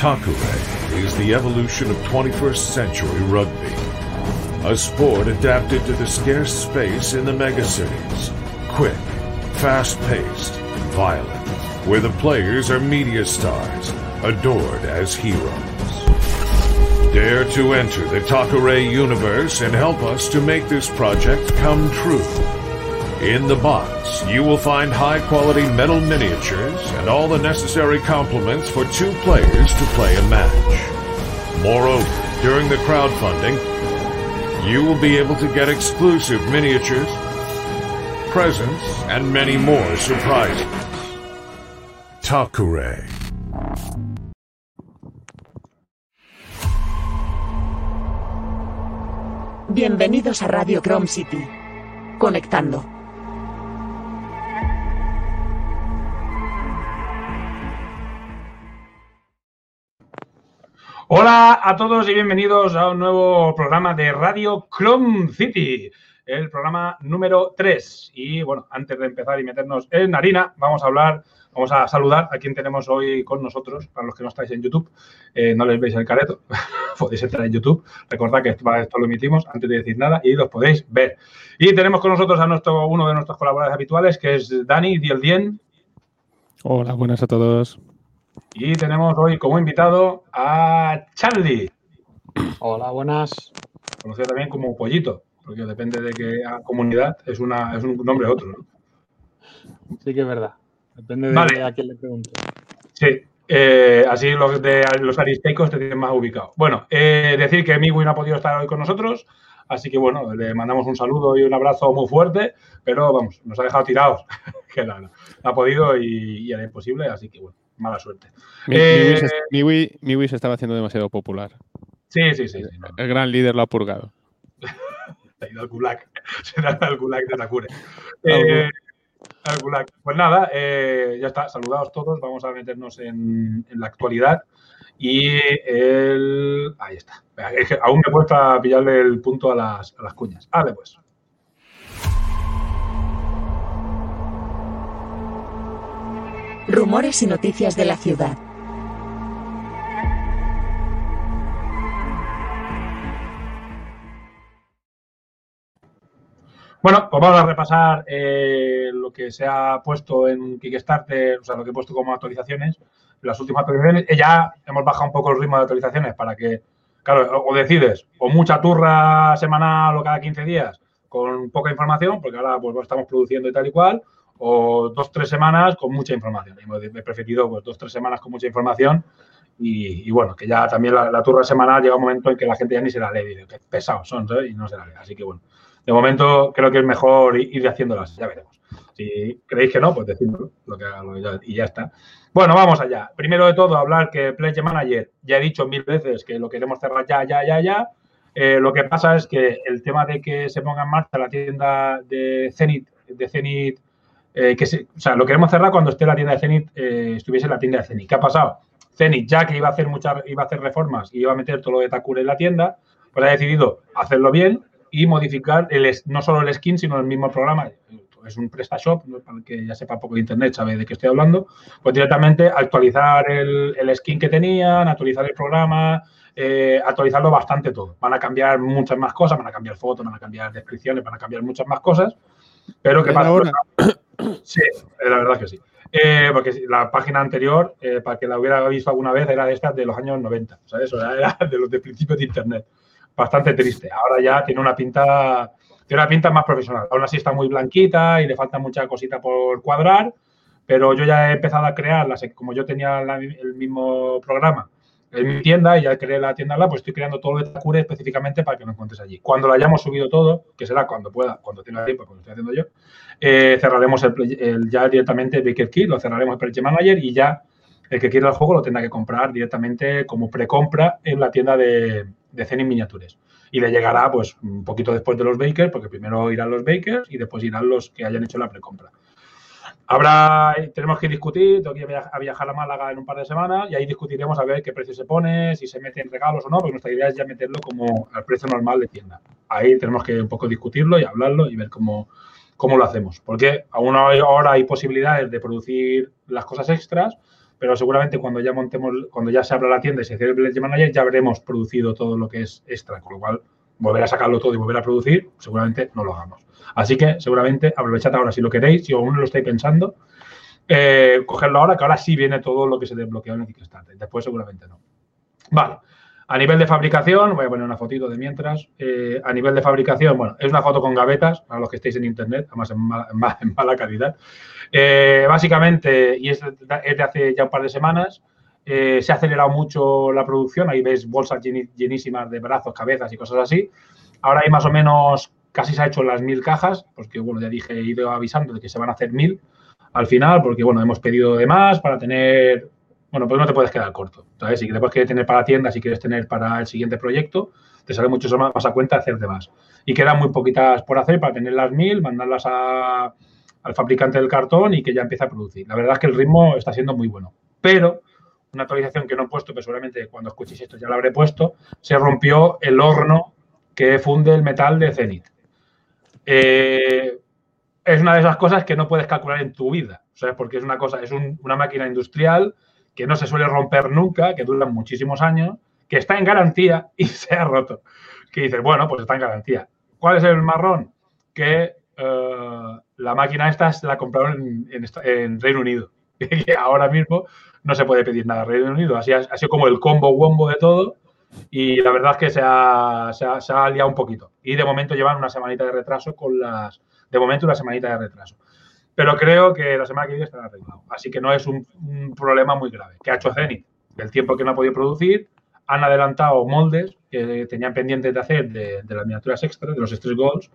Takure is the evolution of 21st century rugby. A sport adapted to the scarce space in the megacities. Quick, fast-paced, violent. Where the players are media stars, adored as heroes. Dare to enter the Takare universe and help us to make this project come true. In the box, you will find high quality metal miniatures and all the necessary complements for two players to play a match. Moreover, during the crowdfunding, you will be able to get exclusive miniatures, presents, and many more surprises. Takure. Bienvenidos a Radio Chrome City. Conectando. Hola a todos y bienvenidos a un nuevo programa de Radio Chrome City, el programa número 3. Y bueno, antes de empezar y meternos en harina, vamos a hablar, vamos a saludar a quien tenemos hoy con nosotros, para los que no estáis en YouTube, eh, no les veis el careto, podéis entrar en YouTube, recordad que esto, lo emitimos antes de decir nada y los podéis ver. Y tenemos con nosotros a nuestro, uno de nuestros colaboradores habituales, que es Dani Dien. Hola, buenas a todos. Y tenemos hoy como invitado a Charlie. Hola, buenas. Conocido también como Pollito, porque depende de qué comunidad es, una, es un nombre u otro, ¿no? Sí que es verdad. Depende de a quién le pregunte. Sí. eh, así los de los aristeicos te tienen más ubicado. Bueno, eh, decir que Miwi no ha podido estar hoy con nosotros, así que bueno, le mandamos un saludo y un abrazo muy fuerte, pero vamos, nos ha dejado tirados, que no, no, no ha podido y, y era imposible, así que bueno, mala suerte. Mi, Eh, mi Wii se, mi Wii- mi Wii se estaba haciendo demasiado popular. Sí, sí, sí. sí, no, El gran líder lo ha purgado. Se ha ido al gulag. Se ha ido al gulag de Takure. Eh, al gulag. Pues nada, eh, ya está. Saludados todos. Vamos a meternos en, en la actualidad. Y el. Ahí está. Aún me cuesta pillarle el punto a las, a las cuñas. Vale, pues. Rumores y noticias de la ciudad. Bueno, pues vamos a repasar eh, lo que se ha puesto en Kickstarter, o sea, lo que he puesto como actualizaciones, las últimas actualizaciones. Eh, Ya hemos bajado un poco el ritmo de actualizaciones para que, claro, o decides, o mucha turra semanal o cada 15 días con poca información, porque ahora pues estamos produciendo y tal y cual, o dos, tres semanas con mucha información. He preferido pues, dos, tres semanas con mucha información y, y bueno, que ya también la, la turra semanal llega un momento en que la gente ya ni se la lee, qué pesados son, ¿sabes? Y no se la lee. Así que bueno, de momento creo que es mejor ir haciéndolas, ya veremos. Si creéis que no, pues decídmelo lo que, lo que ya- y ya está. Bueno, vamos allá. Primero de todo, hablar que Pledge Manager, ya he dicho mil veces que lo queremos cerrar ya, ya, ya, ya. Eh, lo que pasa es que el tema de que se ponga en marcha la tienda de Zenit, de Zenit eh, que se- o sea, lo queremos cerrar cuando esté la tienda de Zenit, eh, estuviese la tienda de Zenit. ¿Qué ha pasado? Zenit, ya que iba a hacer muchas, iba a hacer reformas y iba a meter todo lo de Takure en la tienda, pues ha decidido hacerlo bien y modificar el, no solo el skin, sino el mismo programa. Es un PrestaShop, ¿no? para el que ya sepa poco de internet, sabe de qué estoy hablando. Pues directamente actualizar el, el skin que tenían, actualizar el programa, eh, actualizarlo bastante todo. Van a cambiar muchas más cosas, van a cambiar fotos, van a cambiar descripciones, van a cambiar muchas más cosas. Pero ¿qué ¿Era pasa? Sí, eh, la verdad que sí. Eh, porque la página anterior, eh, para que la hubiera visto alguna vez, era de estas de los años 90. ¿sabes? O sea, era de los de principios de Internet. bastante triste. Ahora ya tiene una pinta, tiene una pinta más profesional. Aún así está muy blanquita y le falta mucha cosita por cuadrar, pero yo ya he empezado a crear, como yo tenía el mismo programa en mi tienda y ya creé la tienda pues estoy creando todo el Takure específicamente para que lo encuentres allí. Cuando lo hayamos subido todo, que será cuando pueda, cuando tenga tiempo, como lo estoy haciendo yo, eh, cerraremos el, ya directamente el Baker Key, lo cerraremos el Project Manager y ya el que quiera el juego lo tendrá que comprar directamente como precompra en la tienda de, de Zenith Miniatures. Y le llegará pues un poquito después de los Bakers, porque primero irán los Bakers y después irán los que hayan hecho la precompra. Habrá, tenemos que discutir, tengo que a viajar a Málaga en un par de semanas y ahí discutiremos a ver qué precio se pone, si se mete en regalos o no, porque nuestra idea es ya meterlo como al precio normal de tienda. Ahí tenemos que un poco discutirlo y hablarlo y ver cómo, cómo lo hacemos. Porque aún ahora hay posibilidades de producir las cosas extras, pero seguramente cuando ya montemos, cuando ya se abra la tienda y se cierre el Manager, ya habremos producido todo lo que es extra, con lo cual volver a sacarlo todo y volver a producir, seguramente no lo hagamos. Así que seguramente aprovechad ahora si lo queréis, si aún no lo estáis pensando, eh, cogerlo ahora, que ahora sí viene todo lo que se desbloqueó en el Kickstarter. Después seguramente no. Vale. A nivel de fabricación, voy a poner una fotito de mientras. Eh, a nivel de fabricación, bueno, es una foto con gavetas, para los que estéis en internet, además en mala, calidad. Eh, básicamente, y es de, hace ya un par de semanas, se ha acelerado mucho la producción. Ahí veis bolsas llenísimas de brazos, cabezas y cosas así. Ahora hay más o menos casi se ha hecho las mil cajas, porque bueno, ya dije, he ido avisando de que se van a hacer mil al final, porque bueno, hemos pedido de más para tener, bueno, pues no te puedes quedar corto, ¿sabes? Si después quieres tener para tienda, si quieres tener para el siguiente proyecto, te sale mucho más a cuenta hacer de más. Y quedan muy poquitas por hacer para tener las mil, mandarlas al fabricante del cartón y que ya empiece a producir. La verdad es que el ritmo está siendo muy bueno. Pero una actualización que no he puesto, que seguramente cuando escuchéis esto ya la habré puesto, se rompió el horno que funde el metal de Zenith. Eh, es una de esas cosas que no puedes calcular en tu vida, ¿sabes? Porque es una cosa, es una máquina industrial que no se suele romper nunca, que dura muchísimos años, que está en garantía y se ha roto. Que dices, bueno, pues está en garantía. ¿Cuál es el marrón? Que eh, la máquina esta se la compraron en, Reino Unido. Y ahora mismo no se puede pedir nada en Reino Unido. Así ha, sido como el combo wombo de todo y la verdad es que se ha, se, liado un poquito. Y de momento llevan una semanita de retraso con las... De momento una semanita de retraso. Pero creo que la semana que viene estará arreglado. Así que no es un, problema muy grave. ¿Qué ha hecho Zenith? Del tiempo que no ha podido producir, han adelantado moldes que tenían pendientes de hacer de, las miniaturas extras, de los Stress Goals,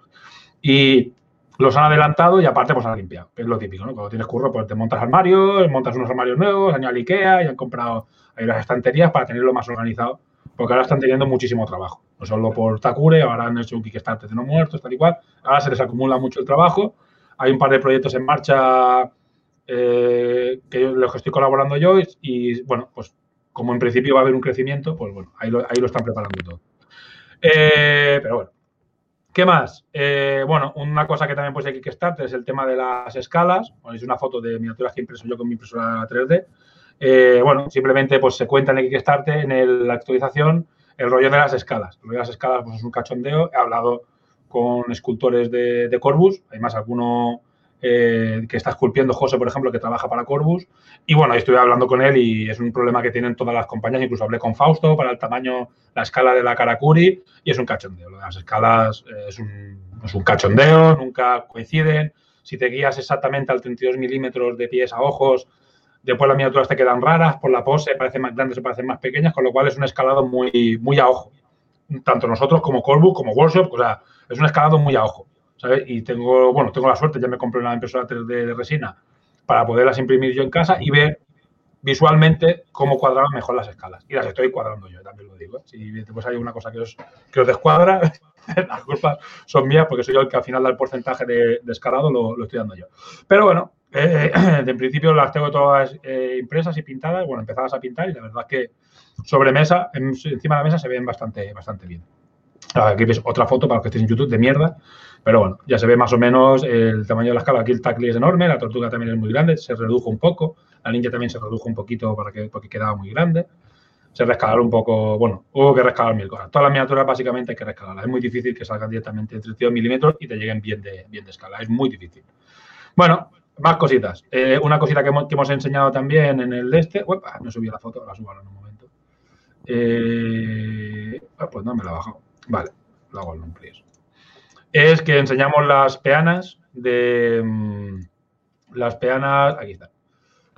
y los han adelantado y aparte pues han limpiado, que es lo típico, ¿no? Cuando tienes curro, pues te montas armarios, montas unos armarios nuevos, han ido al Ikea y han comprado ahí las estanterías para tenerlo más organizado porque ahora están teniendo muchísimo trabajo. No solo por Takure, ahora han hecho un Kickstarter de no muertos, tal y cual. Ahora se les acumula mucho el trabajo. Hay un par de proyectos en marcha eh, que los que estoy colaborando yo y, bueno, pues como en principio va a haber un crecimiento, pues bueno, ahí lo, están preparando todo. Eh, pero bueno. ¿Qué más? Eh, bueno, una cosa que también puse aquí Kickstarter es el tema de las escalas. es una foto de miniaturas que impreso yo con mi impresora 3D. Eh, bueno, simplemente pues se cuenta en el Kickstarter, en la actualización, el rollo de las escalas. El rollo de las escalas pues, es un cachondeo. He hablado con escultores de, de Corbus, además alguno eh, que está esculpiendo José, por ejemplo, que trabaja para Corbus. Y bueno, estuve hablando con él y es un problema que tienen todas las compañías. Incluso hablé con Fausto para el tamaño, la escala de la Karakuri y es un cachondeo. Las escalas eh, es un cachondeo, nunca coinciden. Si te guías exactamente al 32 milímetros de pies a ojos, Después las miniaturas te quedan raras, por la pose parecen más grandes o parecen más pequeñas, con lo cual es un escalado muy, muy a ojo. Tanto nosotros como Corbu, como Workshop, o sea, es un escalado muy a ojo. ¿sabes? Y tengo, bueno, tengo la suerte, ya me compré una impresora 3D de resina para poderlas imprimir yo en casa y ver visualmente cómo cuadraban mejor las escalas. Y las estoy cuadrando yo, también lo digo. ¿eh? Si después hay una cosa que os, que os descuadra, las culpas son mías porque soy yo el que al final da el porcentaje de, escalado, lo, lo, estoy dando yo. Pero bueno, eh, en principio las tengo todas eh, impresas y pintadas, bueno, empezadas a pintar y la verdad es que sobre mesa, encima de la mesa se ven bastante, bastante bien. Aquí ves otra foto para los que estéis en YouTube de mierda, pero bueno, ya se ve más o menos el tamaño de la escala. Aquí el tackle es enorme, la tortuga también es muy grande, se redujo un poco, la ninja también se redujo un poquito para que, porque quedaba muy grande. Se rescalaron un poco, bueno, hubo que rescalar mil cosas. Todas las miniaturas básicamente hay que rescalarlas. Es muy difícil que salgan directamente de 32 milímetros y te lleguen bien de, bien de escala. Es muy difícil. Bueno, más cositas. Eh, una cosita que hemos, enseñado también en el de este. Uepa, no subí la foto, la subo ahora en un momento. Eh, ah, pues no, me la he bajado. Vale, lo hago en please. Es que enseñamos las peanas de. mm, Las peanas. Aquí están.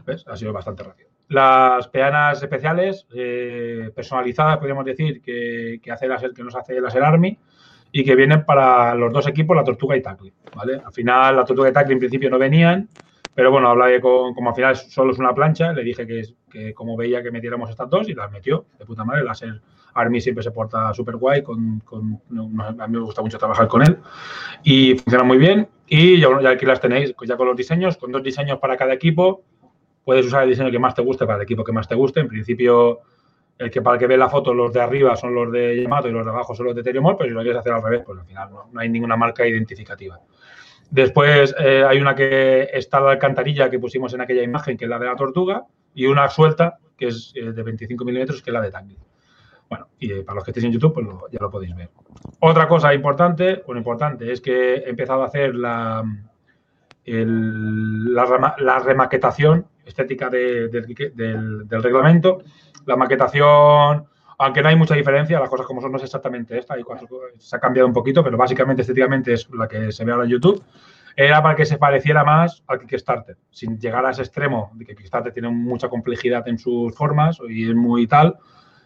¿Ves? Ha sido bastante rápido. Las peanas especiales, eh, personalizadas, podríamos decir, que, que hace láser, que nos hace Laser Army y que vienen para los dos equipos, la Tortuga y Tackle. ¿vale? Al final, la Tortuga y Tackle en principio no venían, pero bueno, hablé con, como al final solo es una plancha, le dije que, que como veía que metiéramos estas dos y las metió de puta madre. El Laser Army siempre se porta súper guay, con, con- a mí me gusta mucho trabajar con él y funciona muy bien. Y ya, ya aquí las tenéis, pues ya con los diseños, con dos diseños para cada equipo. Puedes usar el diseño que más te guste para el equipo que más te guste. En principio, el que para el que ve la foto, los de arriba son los de Yamato y los de abajo son los de Teriomol, pero si lo quieres hacer al revés, pues al final no, hay ninguna marca identificativa. Después eh, hay una que está la alcantarilla que pusimos en aquella imagen, que es la de la tortuga, y una suelta, que es eh, de 25 milímetros, que es la de Tangle. Bueno, y eh, para los que estéis en YouTube, pues ya lo podéis ver. Otra cosa importante, bueno, importante, es que he empezado a hacer la, remaquetación estética de- del, del- del reglamento. La maquetación, aunque no hay mucha diferencia, las cosas como son no es exactamente esta, hay se ha cambiado un poquito, pero básicamente estéticamente es la que se ve ahora en YouTube. Era para que se pareciera más al Kickstarter, sin llegar a ese extremo de que Kickstarter tiene mucha complejidad en sus formas y es muy tal,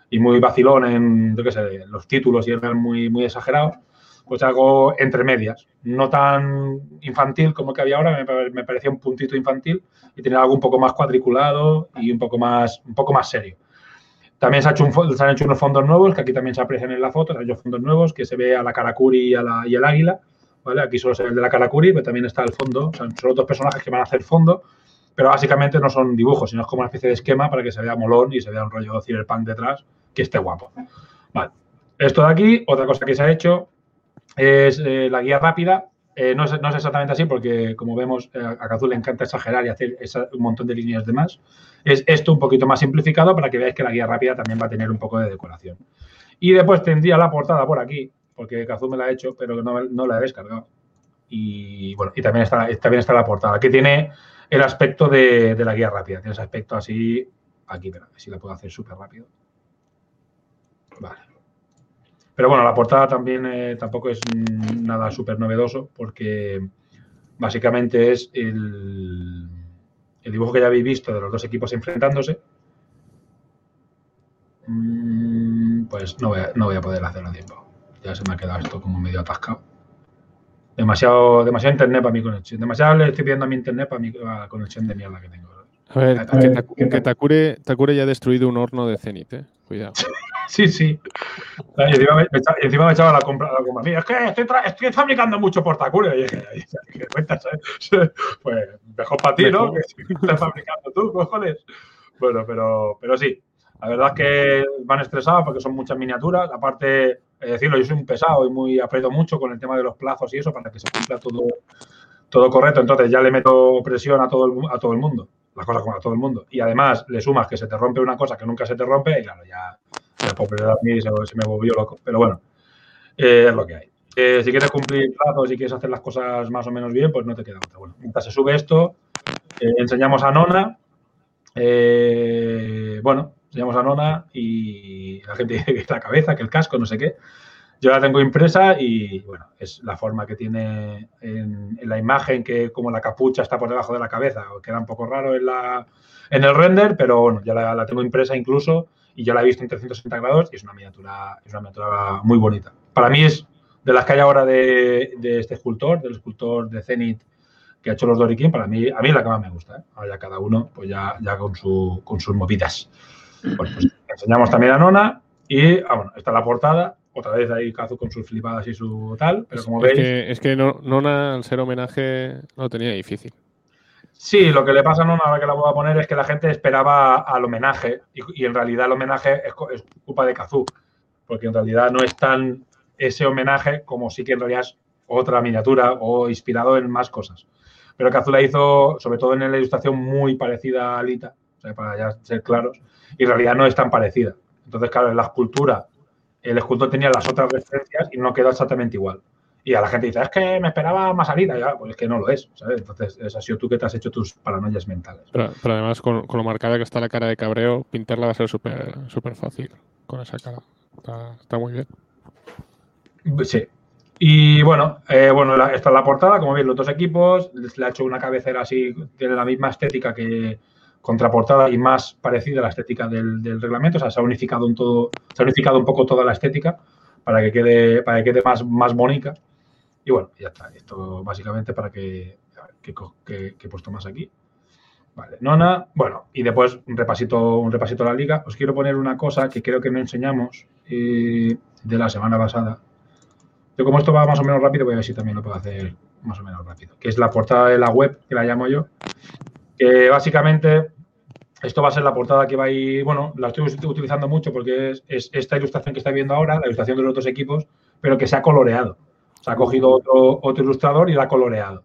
y muy vacilón en, yo qué sé, los títulos y eran muy, muy exagerados, pues algo entre medias. No tan infantil como el que había ahora, me parecía un puntito infantil y tenía algo un poco más cuadriculado y un poco más, un poco más serio. También se, ha hecho un se han hecho unos fondos nuevos, que aquí también se aprecian en la foto, se han hecho fondos nuevos, que se ve a la Karakuri y, a el águila. ¿vale? Aquí solo se ve el de la Karakuri, pero también está el fondo. Son los dos personajes que van a hacer fondo, pero básicamente no son dibujos, sino es como una especie de esquema para que se vea molón y se vea un rollo cyberpunk detrás, que esté guapo. Vale. Esto de aquí, otra cosa que se ha hecho es eh, la guía rápida. Eh, no, es, no es exactamente así porque, como vemos, eh, a Kazu le encanta exagerar y hacer esa- un montón de líneas de más. Es esto un poquito más simplificado para que veáis que la guía rápida también va a tener un poco de decoración. Y después tendría la portada por aquí, porque Kazu me la ha hecho, pero no, no la he descargado. Y bueno, y también está, también está la portada, que tiene el aspecto de, la guía rápida. Tiene ese aspecto así, aquí, si la puedo hacer súper rápido. Vale. Pero bueno, la portada también eh, tampoco es nada súper novedoso, porque básicamente es el, el dibujo que ya habéis visto de los dos equipos enfrentándose. Mm, Pues no voy, a, no voy a poder hacerlo a tiempo. Ya se me ha quedado esto como medio atascado. Demasiado, demasiado internet para mi conexión. Demasiado le estoy pidiendo a mi internet para mi la conexión de mierda que tengo. A ver, A que. Takure, Takure ya ha destruido un horno de Zenith, eh. Cuidado. Sí, sí. Y encima me, me echa- y encima me echaba la compra, la compra. Es que estoy, tra- estoy fabricando mucho portacure. Y dije, "Ay, ¿qué cuentas? eh?". Pues mejor para ti, ¿no? Que si estás fabricando tú, cojones. Bueno, pero, pero sí. La verdad es que van estresados porque son muchas miniaturas. Aparte, decirlo, yo soy un pesado y muy aprieto mucho con el tema de los plazos y eso para que se cumpla todo, todo correcto. Entonces ya le meto presión a todo el, a todo el mundo. Las cosas como a todo el mundo. Y además le sumas que se te rompe una cosa que nunca se te rompe y claro, ya se, me volvió loco. Pero bueno, eh, es lo que hay. Eh, si quieres cumplir plazos y quieres hacer las cosas más o menos bien, pues no te queda otra. Bueno, mientras se sube esto, eh, enseñamos a Nona. bueno, enseñamos a Nona y la gente dice que la cabeza, que el casco, no sé qué. Yo la tengo impresa y bueno, es la forma que tiene en, la imagen, que como la capucha está por debajo de la cabeza, queda un poco raro en, la, en el render, pero bueno, ya la tengo impresa incluso y yo la he visto en 360 grados y es una miniatura, es una miniatura muy bonita. Para mí es de las que hay ahora de, de este escultor, del escultor de Zenith que ha hecho los Dorikin, para mí, a mí es la que más me gusta. ¿eh? Ahora ya cada uno, pues ya, ya con, su, con sus movidas. Bueno, pues enseñamos también a Nona y, ah, bueno, está la portada. Otra vez ahí Kazu con sus flipadas y su tal, pero como es veis, que, es que no- Nona, al ser homenaje, lo tenía difícil. Sí, lo que le pasa a Nona ahora que la voy a poner es que la gente esperaba al homenaje y, en realidad el homenaje es, culpa de Kazu, porque en realidad no es tan ese homenaje como sí que en realidad es otra miniatura o inspirado en más cosas. Pero Kazu la hizo, sobre todo en la ilustración, muy parecida a Alita, para ya ser claros, y en realidad no es tan parecida. Entonces, claro, en la escultura, el escultor tenía las otras referencias y no quedó exactamente igual. Y a la gente dice, es que me esperaba más Alita, ya, pues es que no lo es, ¿sabes? Entonces, es ha sido tú que te has hecho tus paranoias mentales. Pero, pero además, con, con lo marcada que está la cara de cabreo, pintarla va a ser súper fácil con esa cara. Está, está muy bien. Sí. Y bueno, eh, bueno, la- esta es la portada, como veis, los dos equipos. Le ha hecho una cabecera así, tiene la misma estética que contraportada y más parecida a la estética del, del reglamento. O sea, se ha unificado un todo, se ha unificado un poco toda la estética para que quede, para que quede más, más bonita. Y bueno, ya está. Esto básicamente para que, a ver, ¿qué, co- qué- qué he puesto más aquí. Vale, nona. Bueno, y después un repasito, un repasito a la liga. Os quiero poner una cosa que creo que no enseñamos eh, de la semana pasada. Yo como esto va más o menos rápido, voy a ver si también lo puedo hacer más o menos rápido. Que es la portada de la web, que la llamo yo. Que básicamente esto va a ser la portada que va a ir, bueno, la estoy ut- utilizando mucho porque es, es esta ilustración que estáis viendo ahora, la ilustración de los dos equipos, pero que se ha coloreado. Se ha cogido otro, otro ilustrador y la ha coloreado.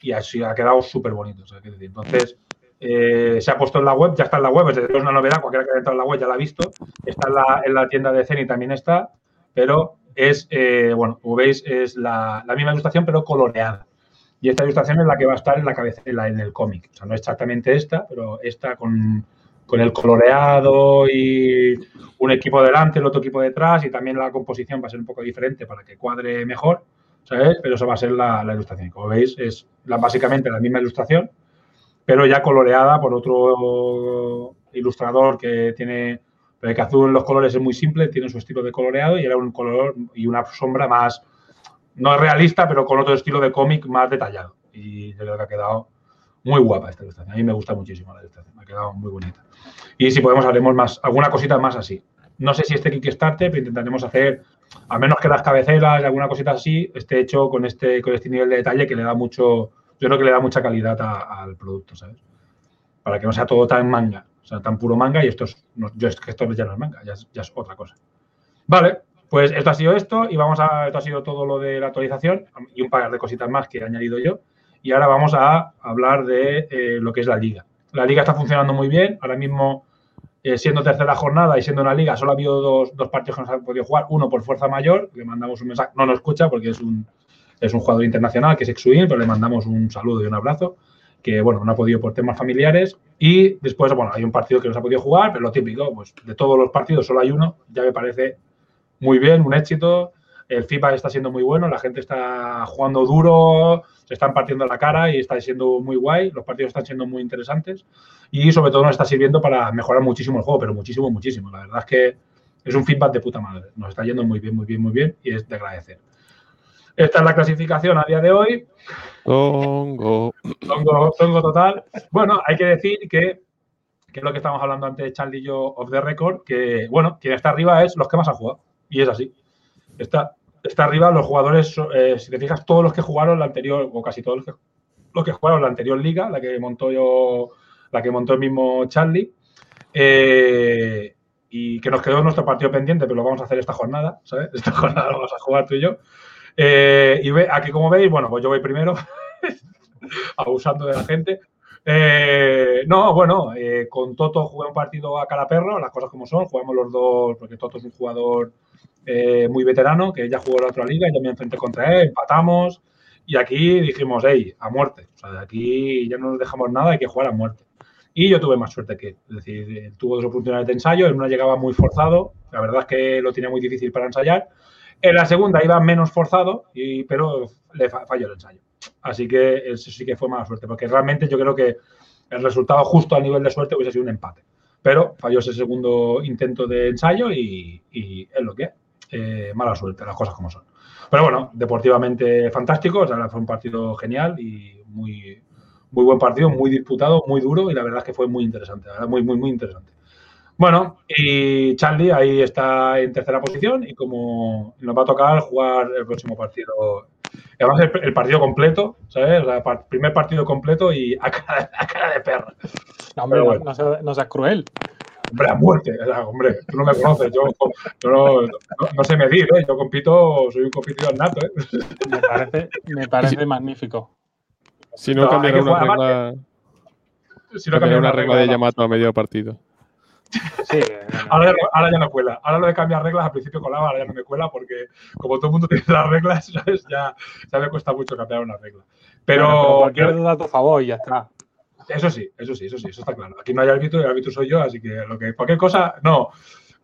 Y así ha quedado súper bonito. Entonces, eh, se ha puesto en la web, ya está en la web, es una novedad, cualquiera que haya entrado en la web ya la ha visto. Está en la, en la tienda de Ceni también está, pero es, eh, bueno, como veis, es la, la misma ilustración, pero coloreada. Y esta ilustración es la que va a estar en la cabeza, en, la- en el cómic. O sea, no exactamente esta, pero esta con, con el coloreado y un equipo delante, el otro equipo detrás, y también la composición va a ser un poco diferente para que cuadre mejor, ¿sabes? Pero eso va a ser la, la ilustración. Como veis, es la- básicamente la misma ilustración, pero ya coloreada por otro ilustrador que tiene. Pero que azul los colores es muy simple, tiene su estilo de coloreado y era un color y una sombra más, no es realista, pero con otro estilo de cómic más detallado. Y yo creo que ha quedado muy guapa esta ilustración. A mí me gusta muchísimo la ilustración, ha quedado muy bonita. Y si podemos, haremos más, alguna cosita más así. No sé si este Kickstarter, pero intentaremos hacer, a menos que las cabeceras y alguna cosita así, esté hecho con este, con este nivel de detalle que le da mucho, yo creo que le da mucha calidad al producto, ¿sabes? Para que no sea todo tan manga, o sea, tan puro manga y esto es, no, yo es que esto ya no es manga, ya es, ya es otra cosa. Vale, pues esto ha sido esto y vamos a, esto ha sido todo lo de la actualización y un par de cositas más que he añadido yo. Y ahora vamos a hablar de eh, lo que es la liga. La liga está funcionando muy bien. Ahora mismo, eh, siendo tercera jornada y siendo una liga, solo ha habido dos, dos partidos que no se han podido jugar. Uno por fuerza mayor, le mandamos un mensaje, no nos escucha porque es un, es un jugador internacional que es Exuin, pero le mandamos un saludo y un abrazo. Que bueno, no ha podido por temas familiares. Y después, bueno, hay un partido que no se ha podido jugar, pero lo típico, pues de todos los partidos solo hay uno. Ya me parece muy bien, un éxito. El feedback está siendo muy bueno, la gente está jugando duro, se están partiendo la cara y está siendo muy guay. Los partidos están siendo muy interesantes y sobre todo nos está sirviendo para mejorar muchísimo el juego, pero muchísimo, muchísimo. La verdad es que es un feedback de puta madre. Nos está yendo muy bien, muy bien, muy bien y es de agradecer. Esta es la clasificación a día de hoy. Tongo. Tongo, tongo total. Bueno, hay que decir que, que es lo que estamos hablando antes, Charlie y yo, off the record, que, bueno, quien está arriba es los que más han jugado. Y es así. Está, está arriba los jugadores, eh, si te fijas, todos los que jugaron la anterior, o casi todos los que, los que jugaron la anterior liga, la que montó yo, la que montó el mismo Charlie, eh, y que nos quedó nuestro partido pendiente, pero lo vamos a hacer esta jornada, ¿sabes? Esta jornada lo vamos a jugar tú y yo. Eh, y ve, aquí, como veis, bueno, pues yo voy primero, abusando de la gente. Eh, no, bueno, eh, con Toto jugué un partido a cara perro, las cosas como son, jugamos los dos, porque Toto es un jugador eh, muy veterano, que ya jugó la otra liga, yo me enfrenté contra él, empatamos, y aquí dijimos, hey, a muerte, o sea, aquí ya no nos dejamos nada, hay que jugar a muerte. Y yo tuve más suerte que él, es decir, tuvo dos oportunidades de ensayo, en una llegaba muy forzado, la verdad es que lo tenía muy difícil para ensayar, en la segunda iba menos forzado, y, pero le fa- falló el ensayo. Así que eso sí que fue mala suerte, porque realmente yo creo que el resultado justo a nivel de suerte hubiese sido un empate. Pero falló ese segundo intento de ensayo y, es lo que es. Eh, mala suerte, las cosas como son. Pero bueno, deportivamente fantástico, o sea, fue un partido genial y muy, muy buen partido, muy disputado, muy duro y la verdad es que fue muy interesante, muy, muy, muy interesante. Bueno, y Charlie ahí está en tercera posición y como nos va a tocar jugar el próximo partido, además el, el partido completo, ¿sabes? Par- primer partido completo y a cara, a cara de perra. No, hombre, no- bueno. no, seas, no seas cruel. Hombre, a muerte. O sea, hombre, tú no me conoces, yo, yo no, no- no sé medir, ¿eh? Yo compito, soy un competidor nato, ¿eh? Me parece, me parece magnífico. Si no, cambiará que una regla, Si no cambiará cambia una regla de Yamato a medio partido. Sí, Ahora, ya no- ahora ya no cuela. Ahora lo de cambiar reglas al principio colaba, ahora ya no me cuela porque como todo el mundo tiene las reglas, ¿sabes? Ya, ya me cuesta mucho cambiar una regla. Pero, Bueno, pero cualquier duda a tu favor y ya está. eso sí, eso sí, eso sí, eso está claro. Aquí no hay árbitro y el árbitro soy yo, así que lo que cualquier cosa, no.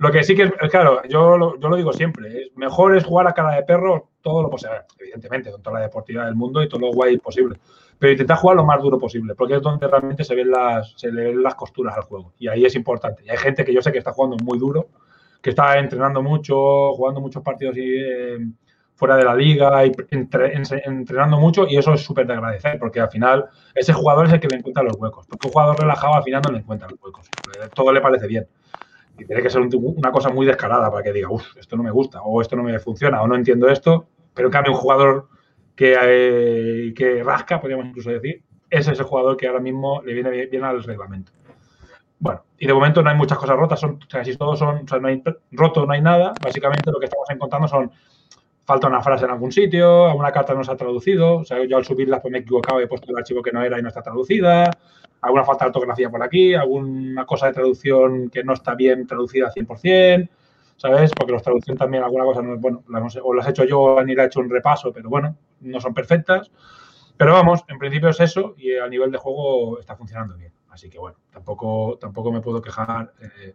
Lo que sí que es, claro, yo lo, yo lo digo siempre, es mejor es jugar a cara de perro todo lo posible, evidentemente, con toda la deportividad del mundo y todo lo guay posible, pero intentar jugar lo más duro posible, porque es donde realmente se ven las, se ven las costuras al juego, y ahí es importante. Y hay gente que yo sé que está jugando muy duro, que está entrenando mucho, jugando muchos partidos y, eh, fuera de la liga, y entre- en- entrenando mucho, y eso es súper de agradecer, porque al final ese jugador es el que le encuentra los huecos, porque un jugador relajado al final no le encuentra los huecos, todo le parece bien. Y tiene que ser un- una cosa muy descarada para que diga, uff, esto no me gusta, o esto no me funciona, o no entiendo esto. Pero en cambio, un jugador que, eh, que rasca, podríamos incluso decir, ese es el jugador que ahora mismo le viene bien, bien al reglamento. Bueno, y de momento no hay muchas cosas rotas, son, casi todos son, o sea, no hay roto, no hay nada. Básicamente lo que estamos encontrando son falta una frase en algún sitio, alguna carta no se ha traducido, o sea, yo al subirla pues me he equivocado, he puesto el archivo que no era y no está traducida, alguna falta de ortografía por aquí, alguna cosa de traducción que no está bien traducida al 100%, ¿sabes? Porque los traducción también, alguna cosa, no, bueno, la hemos- o las he hecho yo ni la he hecho un repaso, pero bueno, no son perfectas. Pero vamos, en principio es eso y a nivel de juego está funcionando bien. Así que bueno, tampoco, tampoco me puedo quejar. eh,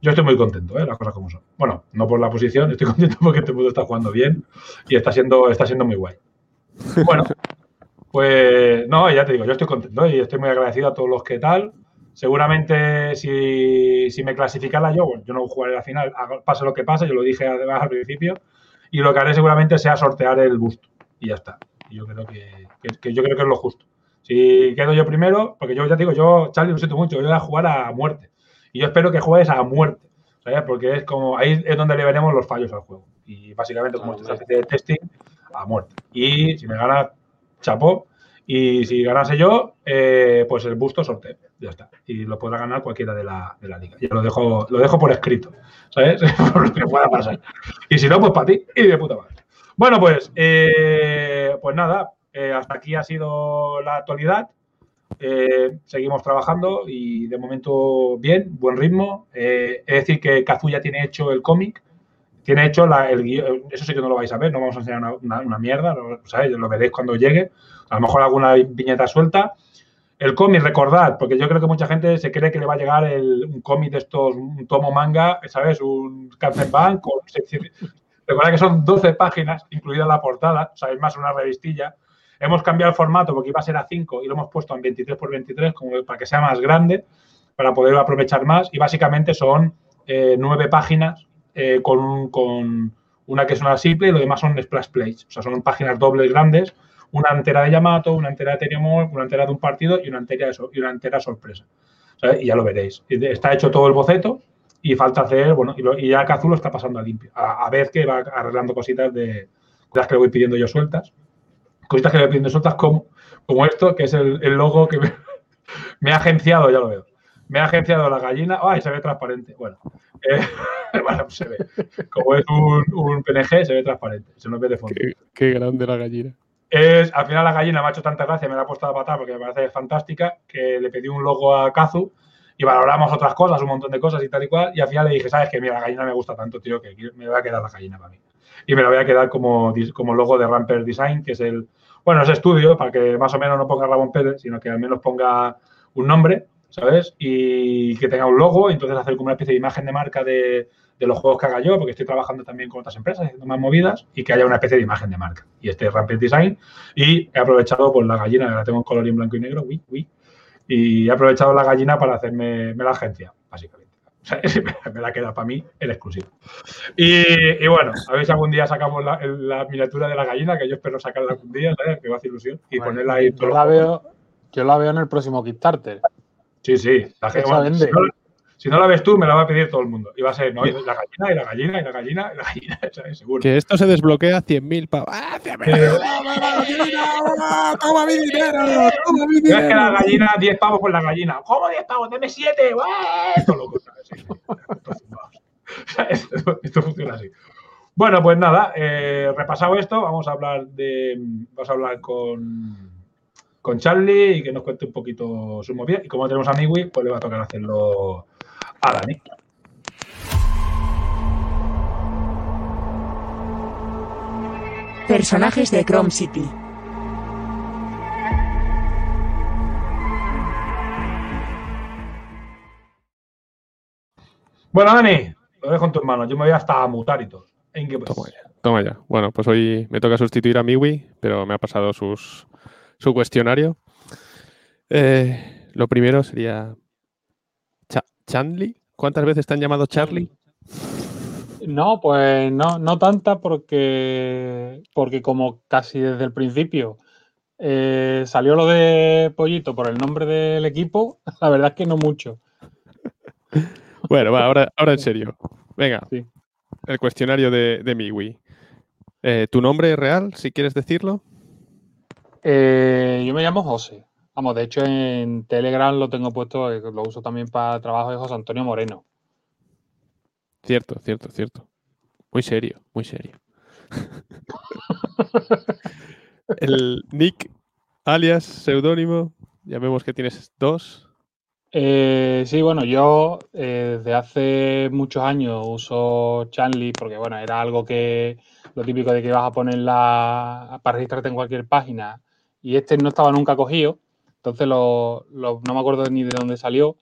yo estoy muy contento, ¿eh? las cosas como son. Bueno, no por la posición, estoy contento porque este mundo está jugando bien y está siendo, está siendo muy guay. Bueno, pues no, ya te digo, yo estoy contento y estoy muy agradecido a todos los que tal. Seguramente si, si me clasificara yo, bueno, yo no jugaré la final, pase lo que pase, yo lo dije además al principio, y lo que haré seguramente sea sortear el busto y ya está. Y yo creo que, que- que yo creo que es lo justo. Si quedo yo primero, porque yo ya te digo, yo, Charlie, lo siento mucho, yo voy a jugar a muerte. Y yo espero que juegues a muerte, ¿sabes? Porque es como, ahí es donde le veremos los fallos al juego. Y básicamente, como Claro, esto es una especie de testing, a muerte. Y si me gana, chapó. Y si ganase yo, eh, pues el busto sorteo. Ya está. Y lo podrá ganar cualquiera de la, de la liga. Yo lo dejo, lo dejo por escrito, ¿sabes? por lo que pueda pasar. Y si no, pues para ti y de puta madre. Bueno, pues, eh, pues nada, eh, hasta aquí ha sido la actualidad. Eh, seguimos trabajando y de momento bien, buen ritmo. Eh, es decir, que Kazuya tiene hecho el cómic, tiene hecho la- el guion, eso sí que no lo vais a ver, no vamos a enseñar una, una- una mierda, lo, veréis cuando llegue, a lo mejor alguna viñeta suelta. El cómic, recordad, porque yo creo que mucha gente se cree que le va a llegar el- un cómic de estos, un tomo manga, ¿sabes? Un Bank con 600 Recuerda que son 12 páginas, incluida la portada, o sea, es más una revistilla. Hemos cambiado el formato porque iba a ser a 5 y lo hemos puesto en 23 por 23 como para que sea más grande, para poder aprovechar más. Y básicamente son eh, nueve páginas eh, con, con una que es una simple y lo demás son splash plays. O sea, son páginas dobles grandes, una entera de Yamato, una entera de Teriomol, una entera de un partido y una entera, y una entera sorpresa. Y ya lo veréis. Está hecho todo el boceto y falta hacer, bueno, y, lo- y ya Kazu lo está pasando a limpio. A, a ver que va arreglando cositas de las que le voy pidiendo yo sueltas. Cositas que le pidiendo sueltas como, como esto, que es el, el logo que me, me ha agenciado, ya lo veo. Me ha agenciado la gallina. ¡Ay! Se ve transparente. Bueno, eh, bueno, se ve. Como es un, un PNG, se ve transparente. Se nos ve de fondo. Qué, qué grande la gallina. Es, al final la gallina me ha hecho tanta gracia, me la ha puesto a patar porque me parece fantástica, que le pedí un logo a Kazu y valoramos otras cosas, un montón de cosas y tal y cual. Y al final le dije, ¿sabes qué? Mira, la gallina me gusta tanto, tío, que me voy a quedar la gallina para mí. Y me la voy a quedar como, como logo de Ramper Design, que es el, bueno, es estudio, para que más o menos no ponga Ramón Pérez, sino que al menos ponga un nombre, ¿sabes? Y que tenga un logo, y entonces hacer como una especie de imagen de marca de, los juegos que haga yo, porque estoy trabajando también con otras empresas, haciendo más movidas, y que haya una especie de imagen de marca. Y este es Rampage Design. Y he aprovechado pues, la gallina, la tengo en color y en blanco y negro, uy, uy, y he aprovechado la gallina para hacerme me la agencia, básicamente. Sea, me la queda para mí en exclusivo. Y, y bueno, a ver si algún día sacamos la, la miniatura de la gallina, que yo espero sacarla algún día, ¿sabes? Que va a hacer ilusión. Y Bueno, ponerla ahí. yo, la veo, yo la veo en el próximo Kickstarter. Sí, sí. La gente, bueno, vende. si, no, si no la ves tú, me la va a pedir todo el mundo. Y va a ser, no, y la gallina, y la gallina, y la gallina, y la gallina, ¿sabes? Seguro. Que esto se desbloquea 100.000 pavos. ¡Ah, 100.000! Eh, ¡Toma la gallina! ¡Ah, ¡Toma mi dinero! ¡Toma mi No es que la dinero! gallina, 10 pavos por la gallina. ¿Cómo 10 pavos? Deme 7. Esto loco, Esto, funciona así. Bueno, pues nada, eh, repasado esto, vamos a hablar de. Vamos a hablar con, con Charlie y que nos cuente un poquito su movida. Y como tenemos a Miwi, pues le va a tocar hacerlo a Dani. Personajes de Chrome City. Bueno, Dani, Lo dejo en tus manos. Yo me voy hasta a mutar y todo. ¿En qué pues? Toma ya, toma ya. Bueno, pues hoy me toca sustituir a Miwi, pero me ha pasado sus, su cuestionario. Eh, lo primero sería. Cha- ¿Chanley? ¿Cuántas veces te han llamado Charlie? No, pues no, no tanta porque, porque como casi desde el principio eh, salió lo de Pollito por el nombre del equipo, la verdad es que no mucho. Bueno, va, ahora, ahora en serio. Venga, Sí. el cuestionario de, de Miwi. Eh, ¿Tu nombre es real, si quieres decirlo? Eh, yo me llamo José. Vamos, de hecho en Telegram lo tengo puesto, eh, lo uso también para trabajo de José Antonio Moreno. Cierto, cierto, cierto. Muy serio, muy serio. el nick, alias, seudónimo, ya vemos que tienes dos. Eh, sí, bueno, yo eh, desde hace muchos años uso Chanly porque, bueno, era algo que lo típico de que vas a poner la, para registrarte en cualquier página y este no estaba nunca cogido, entonces no me acuerdo ni de dónde salió,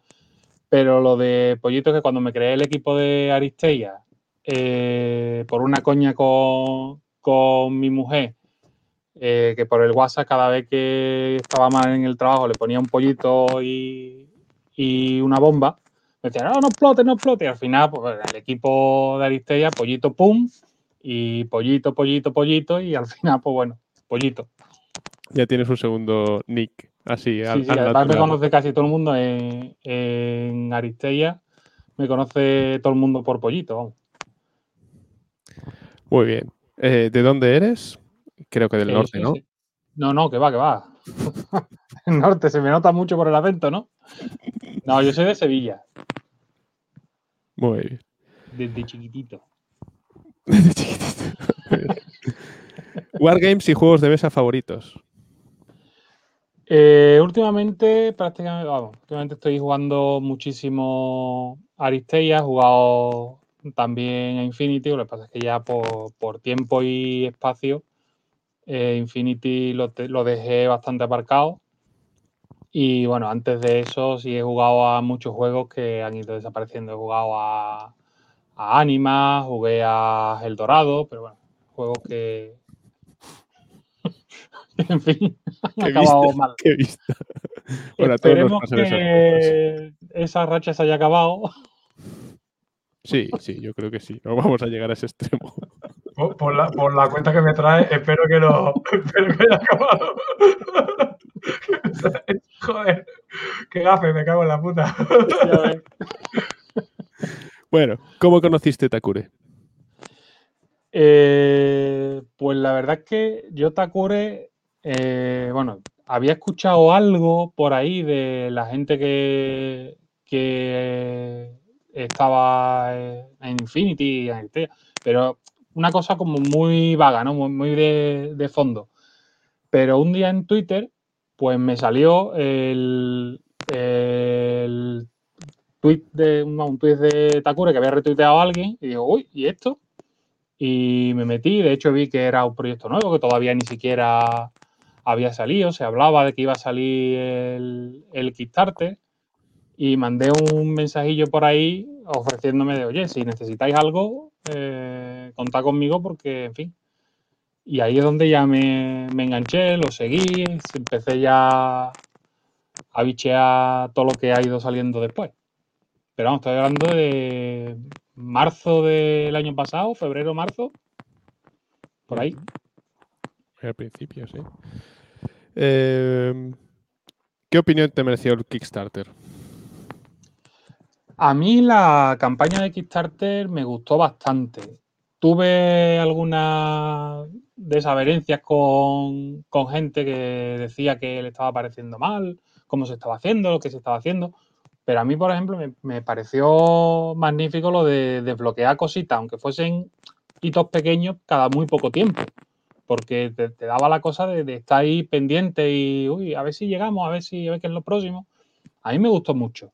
pero lo de Pollito es que cuando me creé el equipo de Aristeia, eh, por una coña con, con mi mujer, eh, que por el WhatsApp cada vez que estaba mal en el trabajo le ponía un pollito y, y una bomba, me decían, no, no explote, no explote. Y al final, pues el equipo de Aristeia, pollito, pum, y pollito, pollito, pollito, y al final, pues bueno, pollito. Ya tienes un segundo nick, así, al, Sí, sí, al además me conoce casi todo el mundo en, en Aristeia, me conoce todo el mundo por pollito, vamos. Muy bien. Eh, ¿De dónde eres? Creo que del norte, ¿no? sí. No, no, que va, que va. el norte se me nota mucho por el acento, ¿no? No, yo soy de Sevilla, Muy bien. desde chiquitito. Desde chiquitito. Wargames y juegos de mesa favoritos. Eh, últimamente, prácticamente, vamos, últimamente estoy jugando muchísimo Aristeia, he jugado también a Infinity, lo que pasa es que ya por, por tiempo y espacio, eh, Infinity lo, lo dejé bastante aparcado. Y bueno, antes de eso sí he jugado a muchos juegos que han ido desapareciendo. He jugado a, a Anima, jugué a El Dorado, pero bueno, juegos que. en fin, han acabado vista, mal. qué vista. Bueno, a todos nos Esperemos que esa racha se haya acabado. Sí, sí, yo creo que sí. No vamos a llegar a ese extremo. Por, por la, por la cuenta que me trae, espero que no. Espero que haya acabado. Joder, qué gafe, me cago en la puta. Bueno, ¿cómo conociste Takure? Eh, pues la verdad es que yo Takure, eh, bueno, había escuchado algo por ahí de la gente que, que estaba eh, en Infinity, en Altea, pero una cosa como muy vaga, ¿no? Muy, muy de, de fondo. Pero un día en Twitter, pues me salió el, el tweet de, un tweet de Takure que había retuiteado a alguien y digo, uy, ¿y esto? Y me metí, de hecho vi que era un proyecto nuevo, que todavía ni siquiera había salido, se hablaba de que iba a salir el, el Kickstarter y mandé un mensajillo por ahí ofreciéndome de, oye, si necesitáis algo, eh, contad conmigo porque, en fin. Y ahí es donde ya me, me enganché, lo seguí, empecé ya a bichear todo lo que ha ido saliendo después. Pero vamos, estoy hablando de marzo del año pasado, febrero, marzo, por ahí. Al principio, sí. Eh, ¿Qué opinión te mereció el Kickstarter? A mí la campaña de Kickstarter me gustó bastante. Tuve algunas desavenencias con, con gente que decía que le estaba pareciendo mal, cómo se estaba haciendo, lo que se estaba haciendo. Pero a mí, por ejemplo, me, me pareció magnífico lo de desbloquear cositas, aunque fuesen hitos pequeños, cada muy poco tiempo. Porque te, daba la cosa de, de estar ahí pendiente y, uy, a ver si llegamos, a ver si a ver qué es lo próximo. A mí me gustó mucho.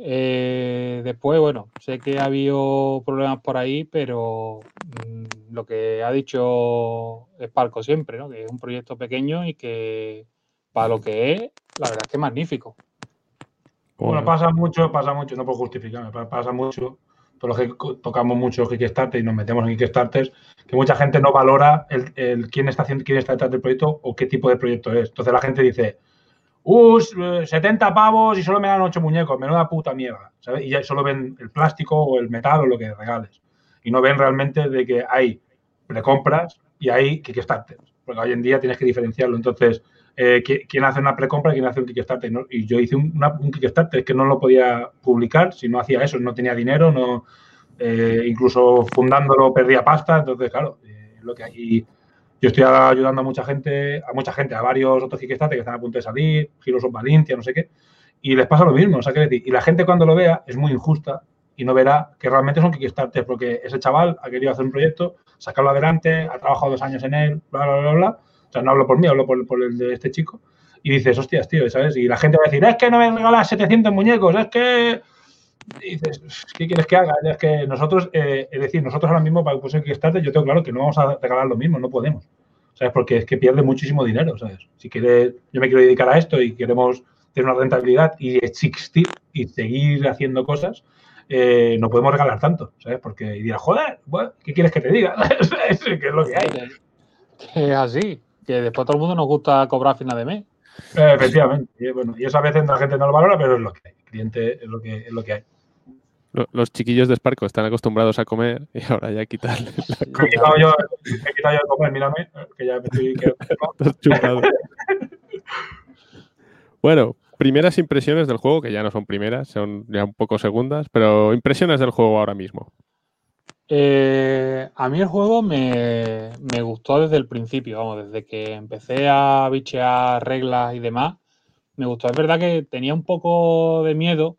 Eh, después, bueno, sé que ha habido problemas por ahí, pero mm, lo que ha dicho Sparco siempre, ¿no? Que es un proyecto pequeño y que para lo que es, la verdad es que es magnífico. Bueno, pasa mucho, pasa mucho, no puedo justificarme, pa- pasa mucho todos los que tocamos mucho Kickstarter y nos metemos en Kickstarter, que mucha gente no valora el, el quién está haciendo, quién está detrás del proyecto o qué tipo de proyecto es. Entonces la gente dice, uh, s- 70 pavos y solo me dan 8 muñecos, menuda puta mierda, ¿sabes? Y ya solo ven el plástico o el metal o lo que regales. Y no ven realmente de que hay precompras y hay Kickstarter. Porque hoy en día tienes que diferenciarlo. Entonces, eh, qui- quién hace una precompra y quién hace un Kickstarter. ¿no? Y yo hice un, una- un Kickstarter que no lo podía publicar si no hacía eso, no tenía dinero, no, eh, incluso fundándolo perdía pasta. Entonces, claro, eh, lo que hay. Yo estoy ayudando a mucha gente, a mucha gente, a varios otros Kickstarter que están a punto de salir, of Valencia, no sé qué, y les pasa lo mismo. O sea, decir, y la gente cuando lo vea es muy injusta y no verá que realmente son Kickstarter, porque ese chaval ha querido hacer un proyecto, sacarlo adelante, ha trabajado dos años en él, bla, bla, bla, bla. O sea, no hablo por mí, hablo por, por el de este chico. Y dices, hostias, tío, ¿sabes? Y la gente va a decir, es que no me regalas 700 muñecos, es que... Dices, ¿qué quieres que haga? Es que nosotros, eh, es decir, nosotros ahora mismo para el Kickstarter, yo tengo claro que no vamos a regalar lo mismo, no podemos. ¿Sabes? Porque es que pierde muchísimo dinero, ¿sabes? Si quiere, yo me quiero dedicar a esto y queremos tener una rentabilidad y existir y seguir haciendo cosas, eh, no podemos regalar tanto, ¿sabes? Porque y dirás, joder, ¿qué quieres que te diga? Que es lo que hay. Que así, que después todo el mundo nos gusta cobrar a de mes. Eh, efectivamente. Y, bueno, y eso a veces la gente no lo valora, pero es lo que hay. El cliente es lo que, es lo que hay. Lo- Los chiquillos de Sparco están acostumbrados a comer y ahora ya quitarle la Me he quitado yo, he quitado yo de comer, mírame, eh, que ya me estoy quedando. Estás bueno, primeras impresiones del juego, que ya no son primeras, son ya un poco segundas, pero impresiones del juego ahora mismo. Eh, a mí el juego me, me gustó desde el principio, vamos, desde que empecé a bichear reglas y demás, me gustó. Es verdad que tenía un poco de miedo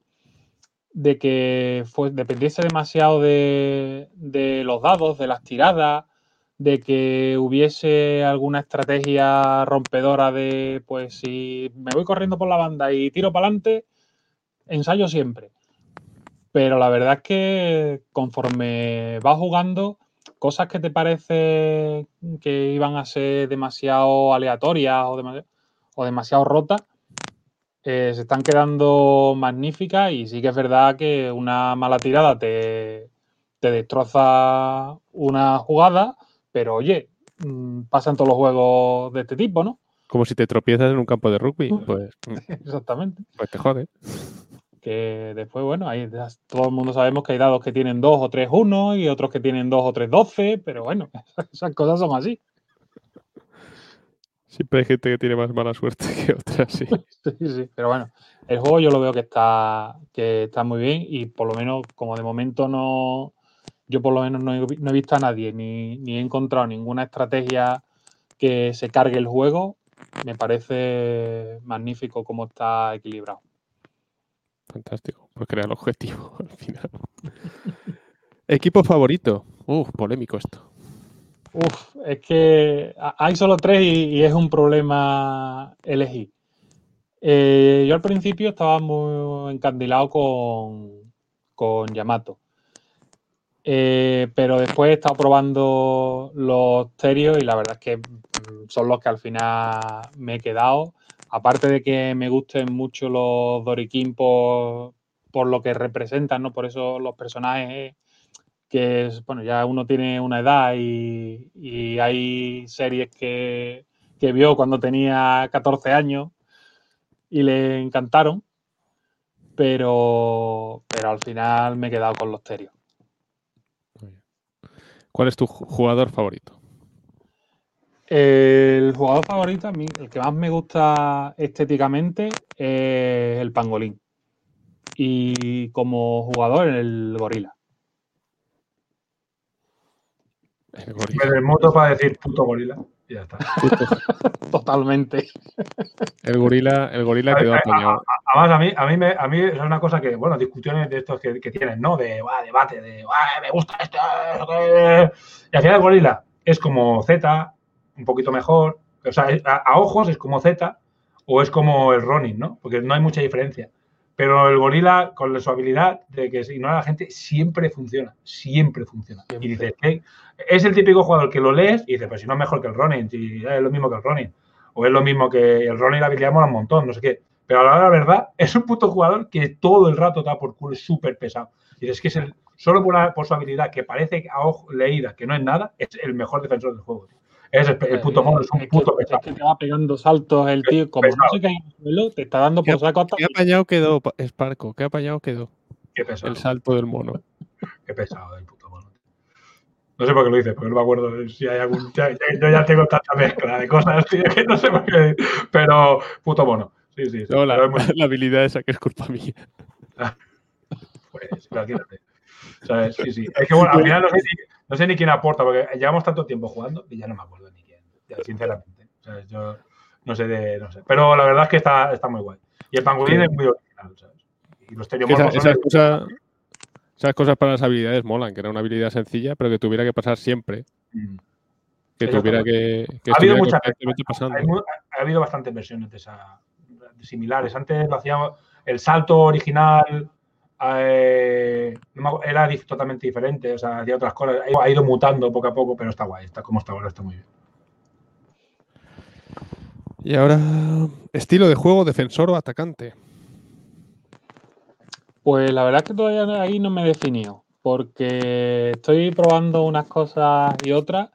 de que fue, dependiese demasiado de, de los dados, de las tiradas, de que hubiese alguna estrategia rompedora de, pues si me voy corriendo por la banda y tiro para adelante, ensayo siempre. Pero la verdad es que conforme vas jugando, cosas que te parece que iban a ser demasiado aleatorias o, demasi- o demasiado rotas, eh, se están quedando magníficas y sí que es verdad que una mala tirada te, te destroza una jugada, pero oye, mm, pasan todos los juegos de este tipo, ¿no? Como si te tropiezas en un campo de rugby, pues, mm, Exactamente. pues te jode. Que después, bueno, ahí ya todo el mundo sabemos que hay dados que tienen dos o tres uno y otros que tienen dos o tres doce, pero bueno, esas cosas son así. Siempre hay gente que tiene más mala suerte que otras, sí. Sí, sí. Pero bueno, el juego yo lo veo que está, que está muy bien y por lo menos, como de momento no, yo por lo menos no he, no he visto a nadie ni, ni he encontrado ninguna estrategia que se cargue el juego, me parece magnífico cómo está equilibrado. Fantástico. Pues crea el objetivo al final. Equipo favorito. Uf, polémico esto. Uf, es que hay solo tres y, y es un problema elegir. Eh, yo al principio estaba muy encandilado con, con Yamato. Eh, pero después he estado probando los Terios y la verdad es que mm, son los que al final me he quedado. Aparte de que me gusten mucho los Doriquín por, por lo que representan, ¿no? Por eso los personajes que es, bueno, ya uno tiene una edad y, y hay series que, que vio cuando tenía 14 años y le encantaron, pero, pero al final me he quedado con los Terios. ¿Cuál es tu ju- jugador favorito? El jugador favorito, a mí, el que más me gusta estéticamente es el pangolín. Y como jugador, el gorila. El gorila. Me desmoto para decir puto gorila. Y ya está. Totalmente. El gorila, el gorila quedó apañado. Además, a mí, a mí, me, a mí es una cosa que, bueno, discusiones de estos que, que tienen, ¿no? De "Buah, debate, de "Buah, me gusta esto. eso que-". Y al final el gorila es como Z, un poquito mejor. O sea, a, a ojos es como Z o es como el Ronin, ¿no? Porque no hay mucha diferencia. Pero el gorila, con su habilidad de que ignora a la gente, siempre funciona. Siempre funciona. Y dices, es el típico jugador que lo lees y dices, pues si no es mejor que el Ronin, si es lo mismo que el Ronin. O es lo mismo que el Ronin, la habilidad mola un montón, no sé qué. Pero a la hora de la verdad, es un puto jugador que todo el rato está por culo, es súper pesado. Y es que es el, solo por, la- por su habilidad, que parece a ojo leída que no es nada, es el mejor defensor del juego. tío. Es el, el puto mono, es un puto es pesado. que te va pegando saltos el tío, como no Pesado. se cae en el suelo, te está dando ¿Qué, por saco hasta qué apañado quedó, Pa- Sparco? ¿Qué apañado quedó? Qué pesado, El salto del mono. qué pesado el puto mono. No sé por qué lo dices, porque no me acuerdo si hay algún. ya- ya- yo ya tengo tanta mezcla de cosas, tío, que no sé por qué. Pero, puto mono. Sí, sí. sí. No, la, Pero es muy- la habilidad esa que es culpa mía. Pues, imagínate. ¿Sabes? Sí, sí. Es que bueno, al final no sé, ni, no sé ni quién aporta, porque llevamos tanto tiempo jugando que ya no me acuerdo ni quién, sinceramente. Yo no sé de. No sé. Pero la verdad es que está, está muy guay. Y el pangolín Sí. es muy original, ¿sabes? Y los esa- esas, cosas, esas cosas para las habilidades molan, que era una habilidad sencilla, pero que tuviera que pasar siempre. Mm. Que Eso tuviera que, que Ha habido muchas pasando. Hay ha habido bastantes versiones de esa similares. Antes lo hacíamos el salto original eh, era totalmente diferente, o sea, hacía otras cosas. Ha ido- Ha ido mutando poco a poco, pero está guay, está como está ahora, está muy bien. Y ahora, estilo de juego, defensor o atacante. Pues la verdad es que todavía ahí no me he definido, porque estoy probando unas cosas y otras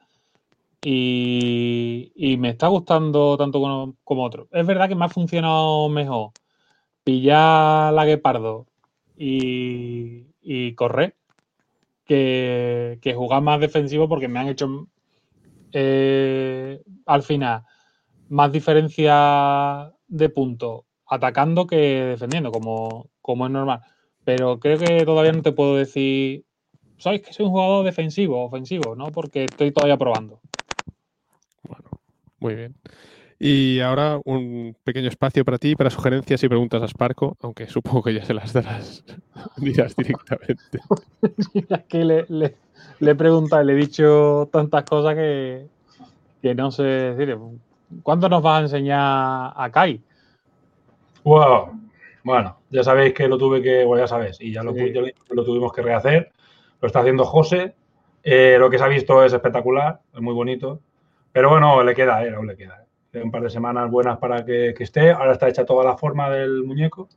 y, y me está gustando tanto como, como otro. Es verdad que me ha funcionado mejor pillar la guepardo y, y correr que, que jugar más defensivo porque me han hecho eh, al final más diferencia de puntos atacando que defendiendo, como, como es normal. Pero creo que todavía no te puedo decir, ¿sabes que soy un jugador defensivo o ofensivo? ¿no? Porque estoy todavía probando. Bueno, muy bien. Y ahora un pequeño espacio para ti, para sugerencias y preguntas a Sparco, aunque supongo que ya se las darás, dirás directamente. Es que le, le, le he preguntado y le he dicho tantas cosas que, que no sé decir. ¿Cuándo nos vas a enseñar a Kai? Wow. Bueno, ya sabéis que lo tuve que, bueno, ya sabes, y ya lo, Sí. tuvimos que rehacer. Lo está haciendo José. Eh, lo que se ha visto es espectacular, es muy bonito. Pero bueno, le queda, eh, aún le queda. Un par de semanas buenas para que, que esté. Ahora está hecha toda la forma del muñeco.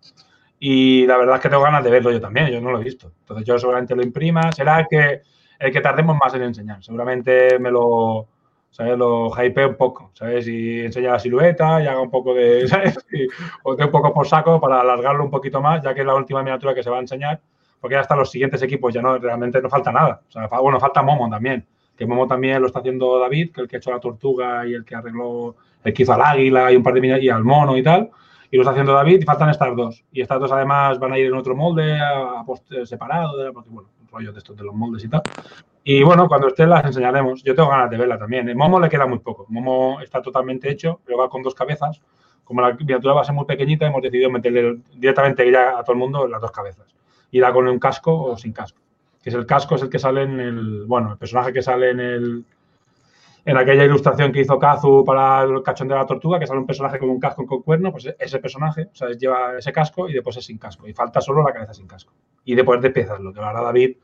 Y la verdad es que tengo ganas de verlo yo también, yo no lo he visto. Entonces yo seguramente lo imprima. Será el que, el que tardemos más en enseñar. Seguramente me lo, ¿sabes? Lo hypee un poco, ¿sabes? Y enseña la silueta y haga un poco de, ¿sabes? Y os dé un poco por saco para alargarlo un poquito más, ya que es la última miniatura que se va a enseñar, porque ya hasta los siguientes equipos ya no, realmente no falta nada. O sea, bueno, falta Momo también, que Momo también lo está haciendo David, que el que ha hecho la tortuga y el que arregló, el hizo al águila y un par de miniaturas, y al mono y tal. Y lo está haciendo David y faltan estas dos. Y estas dos además van a ir en otro molde a, a post- separado, de- porque bueno, rollo de estos de los moldes y tal. Y bueno, cuando estén las enseñaremos. Yo tengo ganas de verla también. En Momo le queda muy poco. Momo está totalmente hecho, pero va con dos cabezas. Como la miniatura va a ser muy pequeñita, hemos decidido meterle directamente ya a todo el mundo las dos cabezas. La con un casco o sin casco. Que es el casco, es el que sale en el. Bueno, el personaje que sale en el. En aquella ilustración que hizo Kazu para el cachón de la tortuga, que sale un personaje con un casco con cuerno, pues ese personaje, o sea, lleva ese casco y después es sin casco. Y falta solo la cabeza sin casco. Y después de lo que lo hará David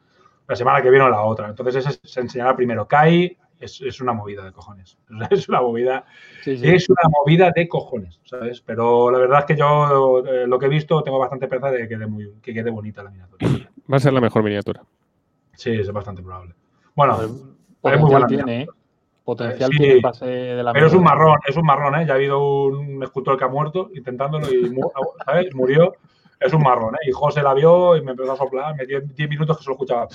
la semana que viene o la otra. Entonces ese se enseñará primero. Kai es, es una movida de cojones. Es una movida, Sí, sí. es una movida de cojones, ¿sabes? Pero la verdad es que yo eh, lo que he visto tengo bastante esperanza de que quede, muy, que quede bonita la miniatura. Va a ser la mejor miniatura. Sí, es bastante probable. Bueno, Pues, es muy buena tiene. Potencial Sí. tiene de la pero es un marrón, es un marrón, ¿eh? Ya ha habido un escultor que ha muerto intentándolo y ¿sabes? murió. Es un marrón, ¿eh? Y José la vio y me empezó a soplar. Me dio 10 minutos que solo escuchaba.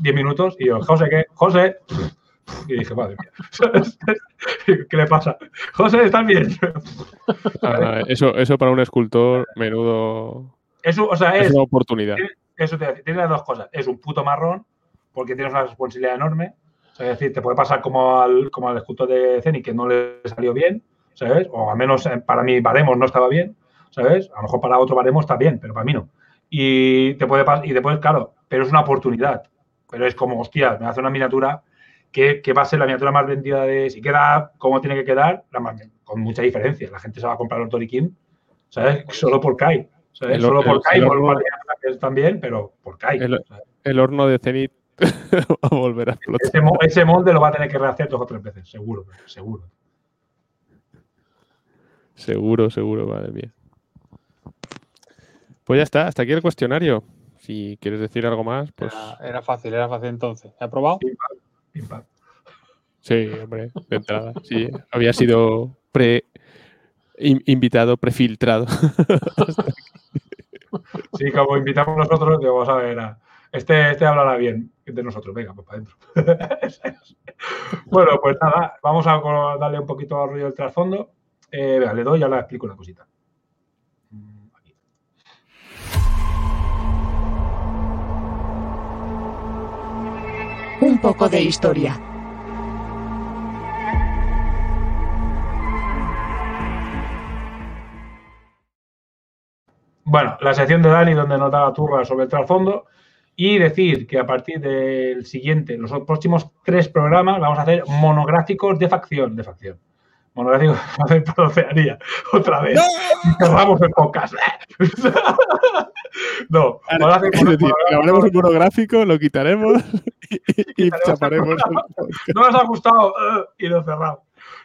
10 minutos y yo, José, ¿qué? José. Y dije, madre mía. ¿Qué le pasa? José, ¿estás bien? Ah, eso, eso para un escultor, menudo. Eso, o sea, Es es, una oportunidad. eso te tiene las dos cosas. Es un puto marrón porque tienes una responsabilidad enorme. Sea, es decir, te puede pasar como al, como al escultor de Ceni que no le salió bien, ¿sabes? O al menos eh, para mí Baremos no estaba bien, ¿sabes? A lo mejor para otro Baremos está bien, pero para mí no. Y te puede y después, claro, pero es una oportunidad. Pero es como, hostia, me hace una miniatura que, que va a ser la miniatura más vendida de. Si queda como tiene que quedar, la más- con mucha diferencia. La gente se va a comprar el Toriquín, ¿sabes? Solo por Kai. ¿sabes? El- Solo por el- Kai, por un que están bien, pero por Kai. El-. El horno de Zenith va a volver a explotar. Ese, ese molde lo va a tener que rehacer dos o tres veces, seguro, seguro. Seguro, seguro, madre mía. Pues ya está, hasta aquí el cuestionario. si quieres decir algo más, pues Era, era fácil, era fácil entonces. ¿He aprobado? Pim, pam, sí, hombre, de entrada. Sí, había sido pre in- invitado, prefiltrado. Sí, como invitamos nosotros, vamos a ver, a- este, este hablará bien de nosotros, venga, pues para adentro. bueno, pues nada, vamos a darle un poquito al rollo del trasfondo. Eh, venga, le doy y ahora explico una cosita. Aquí. Un poco de historia. Bueno, la sección de Dani donde nos da la turra sobre el trasfondo y decir que a partir del siguiente, los próximos tres programas, vamos a hacer monográficos de facción, de facción. Monográficos de Oceanía, otra vez. Cerramos el podcast. no, vamos a hacer Es decir, monográficos- grabaremos un monográfico, lo quitaremos y, y chaparemos. no nos ha gustado eh, y lo cerramos.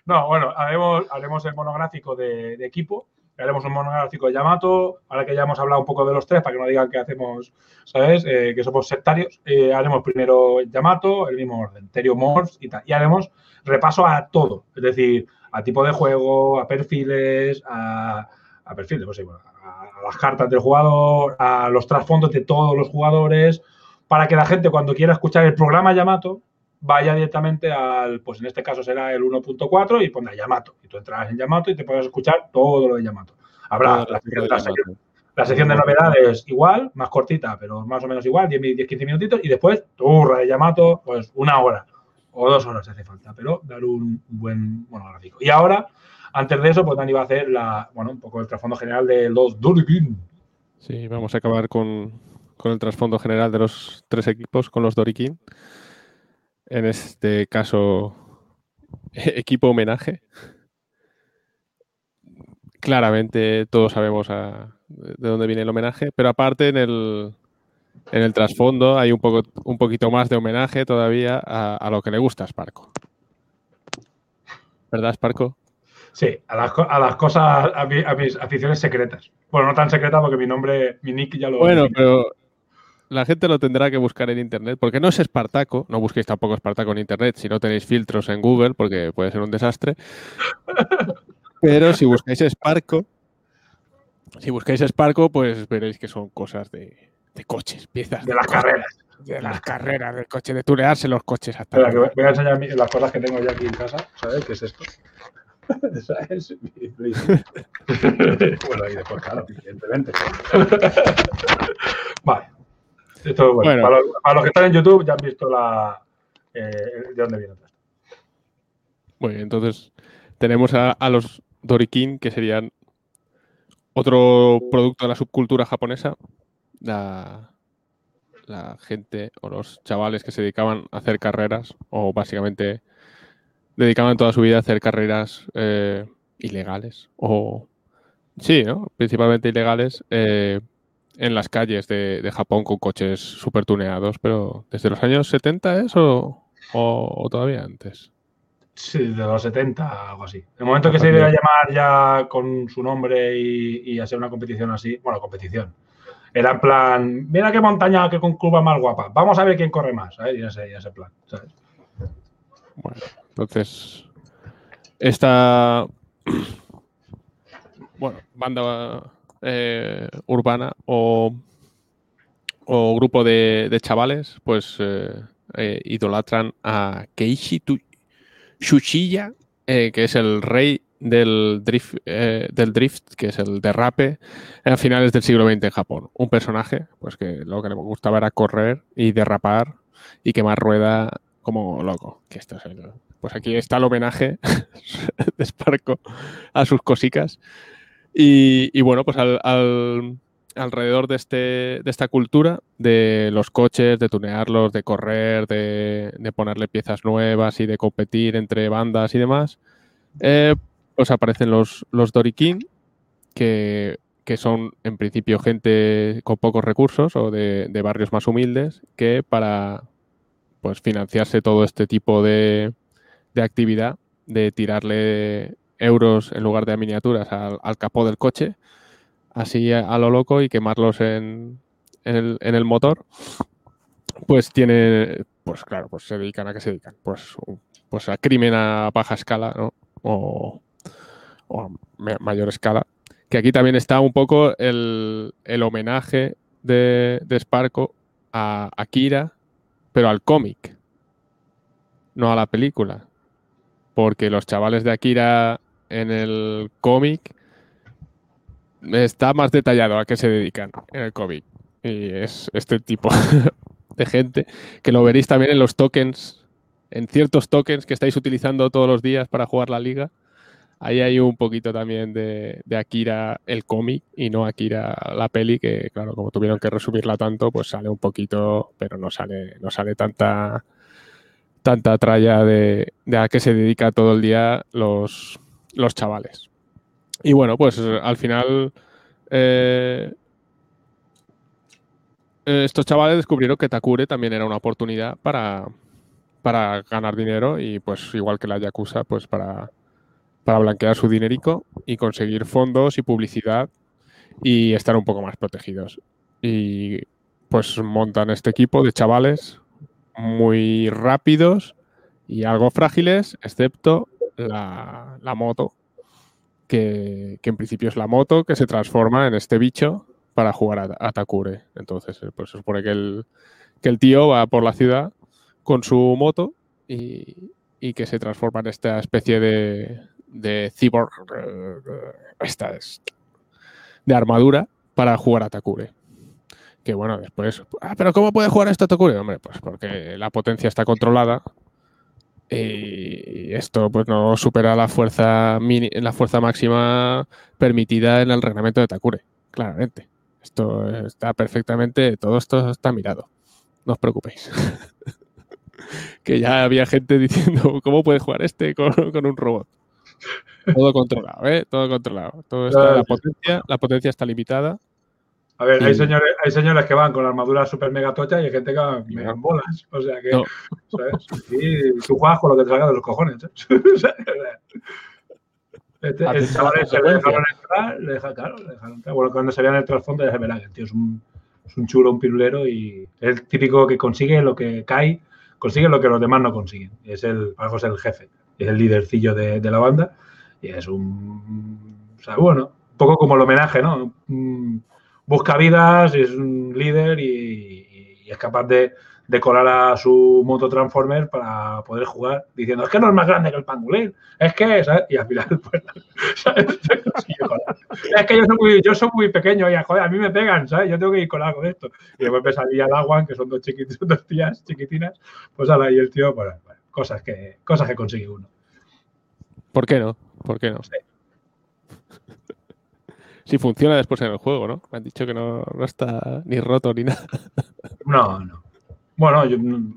No, bueno, haremos, haremos el monográfico de, de equipo, haremos un monográfico de Yamato, ahora que ya hemos hablado un poco de los tres, para que no digan que hacemos, ¿sabes? Eh, que somos sectarios, eh, haremos primero Yamato, el mismo orden, Terio Morphs y tal, y haremos repaso a todo, es decir, a tipo de juego, a perfiles, a, a perfiles, pues sí, a, a las cartas del jugador, a los trasfondos de todos los jugadores, para que la gente cuando quiera escuchar el programa Yamato vaya directamente al, pues en este caso será el 1.4 y pondrá Yamato. Y tú entrarás en Yamato y te podrás escuchar todo lo de Yamato. Habrá la, la sección, la sección de novedades igual, más cortita, pero más o menos igual, 10-15 minutitos, y después turra de Yamato, pues una hora o dos horas si hace falta, pero dar un buen monográfico. Y ahora, antes de eso, pues Dani va a hacer la, bueno, un poco el trasfondo general de los Durikin. Sí, vamos a acabar con, con el trasfondo general de los tres equipos, con los Dorikin. En este caso, equipo homenaje. Claramente todos sabemos a- de dónde viene el homenaje, pero aparte en el, en el trasfondo hay un, poco, un poquito más de homenaje todavía a, a lo que le gusta a Sparco. ¿Verdad, Sparco? Sí, a las, a las cosas, a, mi- a mis aficiones secretas. Bueno, no tan secretas porque mi nombre, mi nick ya lo. Bueno, pero la gente lo tendrá que buscar en internet, porque no es Espartaco, no busquéis tampoco Espartaco en internet si no tenéis filtros en Google, porque puede ser un desastre. Pero si buscáis Sparco, si buscáis Sparco, pues veréis que son cosas de, de coches, piezas de las carreras. de las carreras del coche, de tunearse los coches hasta Espera, que voy a enseñar las cosas que tengo yo aquí en casa. ¿Sabes qué es esto? Bueno, y después, claro, evidentemente. vale. Esto es bueno. Bueno. Para, los, para los que están en YouTube ya han visto la, eh, de dónde viene bien, entonces tenemos a, a los Dorikin, que serían otro producto de la subcultura japonesa. La, la gente o los chavales que se dedicaban a hacer carreras, o básicamente dedicaban toda su vida a hacer carreras eh, ilegales, o sí, ¿no? Principalmente ilegales, eh, en las calles de, de Japón con coches super tuneados, pero desde los años 70 es o, o- o todavía antes. Sí, de los 70, algo así. El momento que se iba a llamar ya con su nombre y, y hacer una competición así, bueno, competición. Era en plan, mira qué montaña, qué con curva más guapa. Vamos a ver quién corre más, ¿sabes? Y ese, y ese plan, ¿sabes? Bueno, entonces, esta bueno, banda eh, urbana o, o grupo de, chavales, pues eh, eh, idolatran a Keiichi Tu- Shuchiya, que es el rey del drift, del drift, que es el derrape, a finales del siglo XX en Japón. Un personaje, pues que lo que le gustaba era correr y derrapar y quemar rueda como loco. Que esto pues aquí está el homenaje de Sparco a sus cosicas. Y, bueno, pues al, al- alrededor de, este, de esta cultura, de los coches, de tunearlos, de correr, de, de ponerle piezas nuevas y de competir entre bandas y demás, eh, pues aparecen los, los Dorikin, que, que son en principio gente con pocos recursos o de, de barrios más humildes, que para pues financiarse todo este tipo de, de actividad, de tirarle euros en lugar de miniaturas al, capó del coche, así a, lo loco y quemarlos en, en el, motor, pues tiene, pues claro, pues se dedican a qué se dedican, pues, pues a crimen a baja escala, ¿no? O, o a ma- mayor escala. Que aquí también está un poco el, el homenaje de, de Sparko a Akira, pero al cómic, no a la película. Porque los chavales de Akira en el cómic está más detallado a qué se dedican en el cómic. Y es este tipo de gente que lo veréis también en los tokens, en ciertos tokens que estáis utilizando todos los días para jugar la liga. Ahí hay un poquito también de, Akira el cómic y no Akira la peli, que claro, como tuvieron que resumirla tanto, pues sale un poquito, pero no sale, no sale tanta tanta tralla de a qué se dedica todo el día los, los chavales. Y bueno, pues eh, al final eh, eh, estos chavales descubrieron que Takure también era una oportunidad para, para ganar dinero y pues igual que la Yakuza, pues para, para blanquear su dinerico y conseguir fondos y publicidad y estar un poco más protegidos. Y pues montan este equipo de chavales muy rápidos y algo frágiles, excepto la, moto, que, en principio es la moto que se transforma en este bicho para jugar a, Takure. Entonces, eh, pues se supone que el, que el tío va por la ciudad con su moto y, y que se transforma en esta especie de, de cyborg, eh, esta es, de armadura para jugar a Takure. Que bueno, después, ah, pero ¿cómo puede jugar esto Takure? Hombre, pues porque la potencia está controlada y esto pues no supera la fuerza mini- la fuerza máxima permitida en el reglamento de Takure, claramente. Esto está perfectamente, todo esto está mirado. No os preocupéis. que ya había gente diciendo, ¿cómo puede jugar este con, con un robot? Todo controlado, ¿eh? Todo controlado. Todo está, la, potencia, la potencia está limitada. A ver, hay señores, hay señores que van con la armadura super mega tocha y hay gente que va en bolas. O sea que, No. ¿sabes? Y tú juegas con lo que te salga de los cojones. ¿eh? O sea, este, el chaval ese le dejaron entrar, le claro, le dejaron entrar. Bueno, cuando se vea en el trasfondo ya se verá que el tío es un, es un chulo, un pirulero y es el típico que consigue lo que cae, consigue lo que los demás no consiguen. Es el, algo es el jefe, es el lidercillo de, de la banda y es un, o sea, bueno, un poco como el homenaje, ¿no? Un- busca vidas, es un líder y, y es capaz de, de colar a su moto Transformer para poder jugar diciendo es que no es más grande que el pangolín, es que, ¿sabes? Y al final, pues, ¿sabes? Es que yo soy, muy, yo soy muy pequeño y joder, a mí me pegan, ¿sabes? Yo tengo que ir colar con esto. Y después me salía el agua, que son dos, chiquit- dos tías chiquitinas, pues ala, y el tío, bueno, bueno, cosas que, cosas que consigue uno. ¿Por qué no? ¿Por qué no? Sí. Si funciona después en el juego, ¿no? Me han dicho que no, no está ni roto ni nada. No, no. Bueno, yo, mm,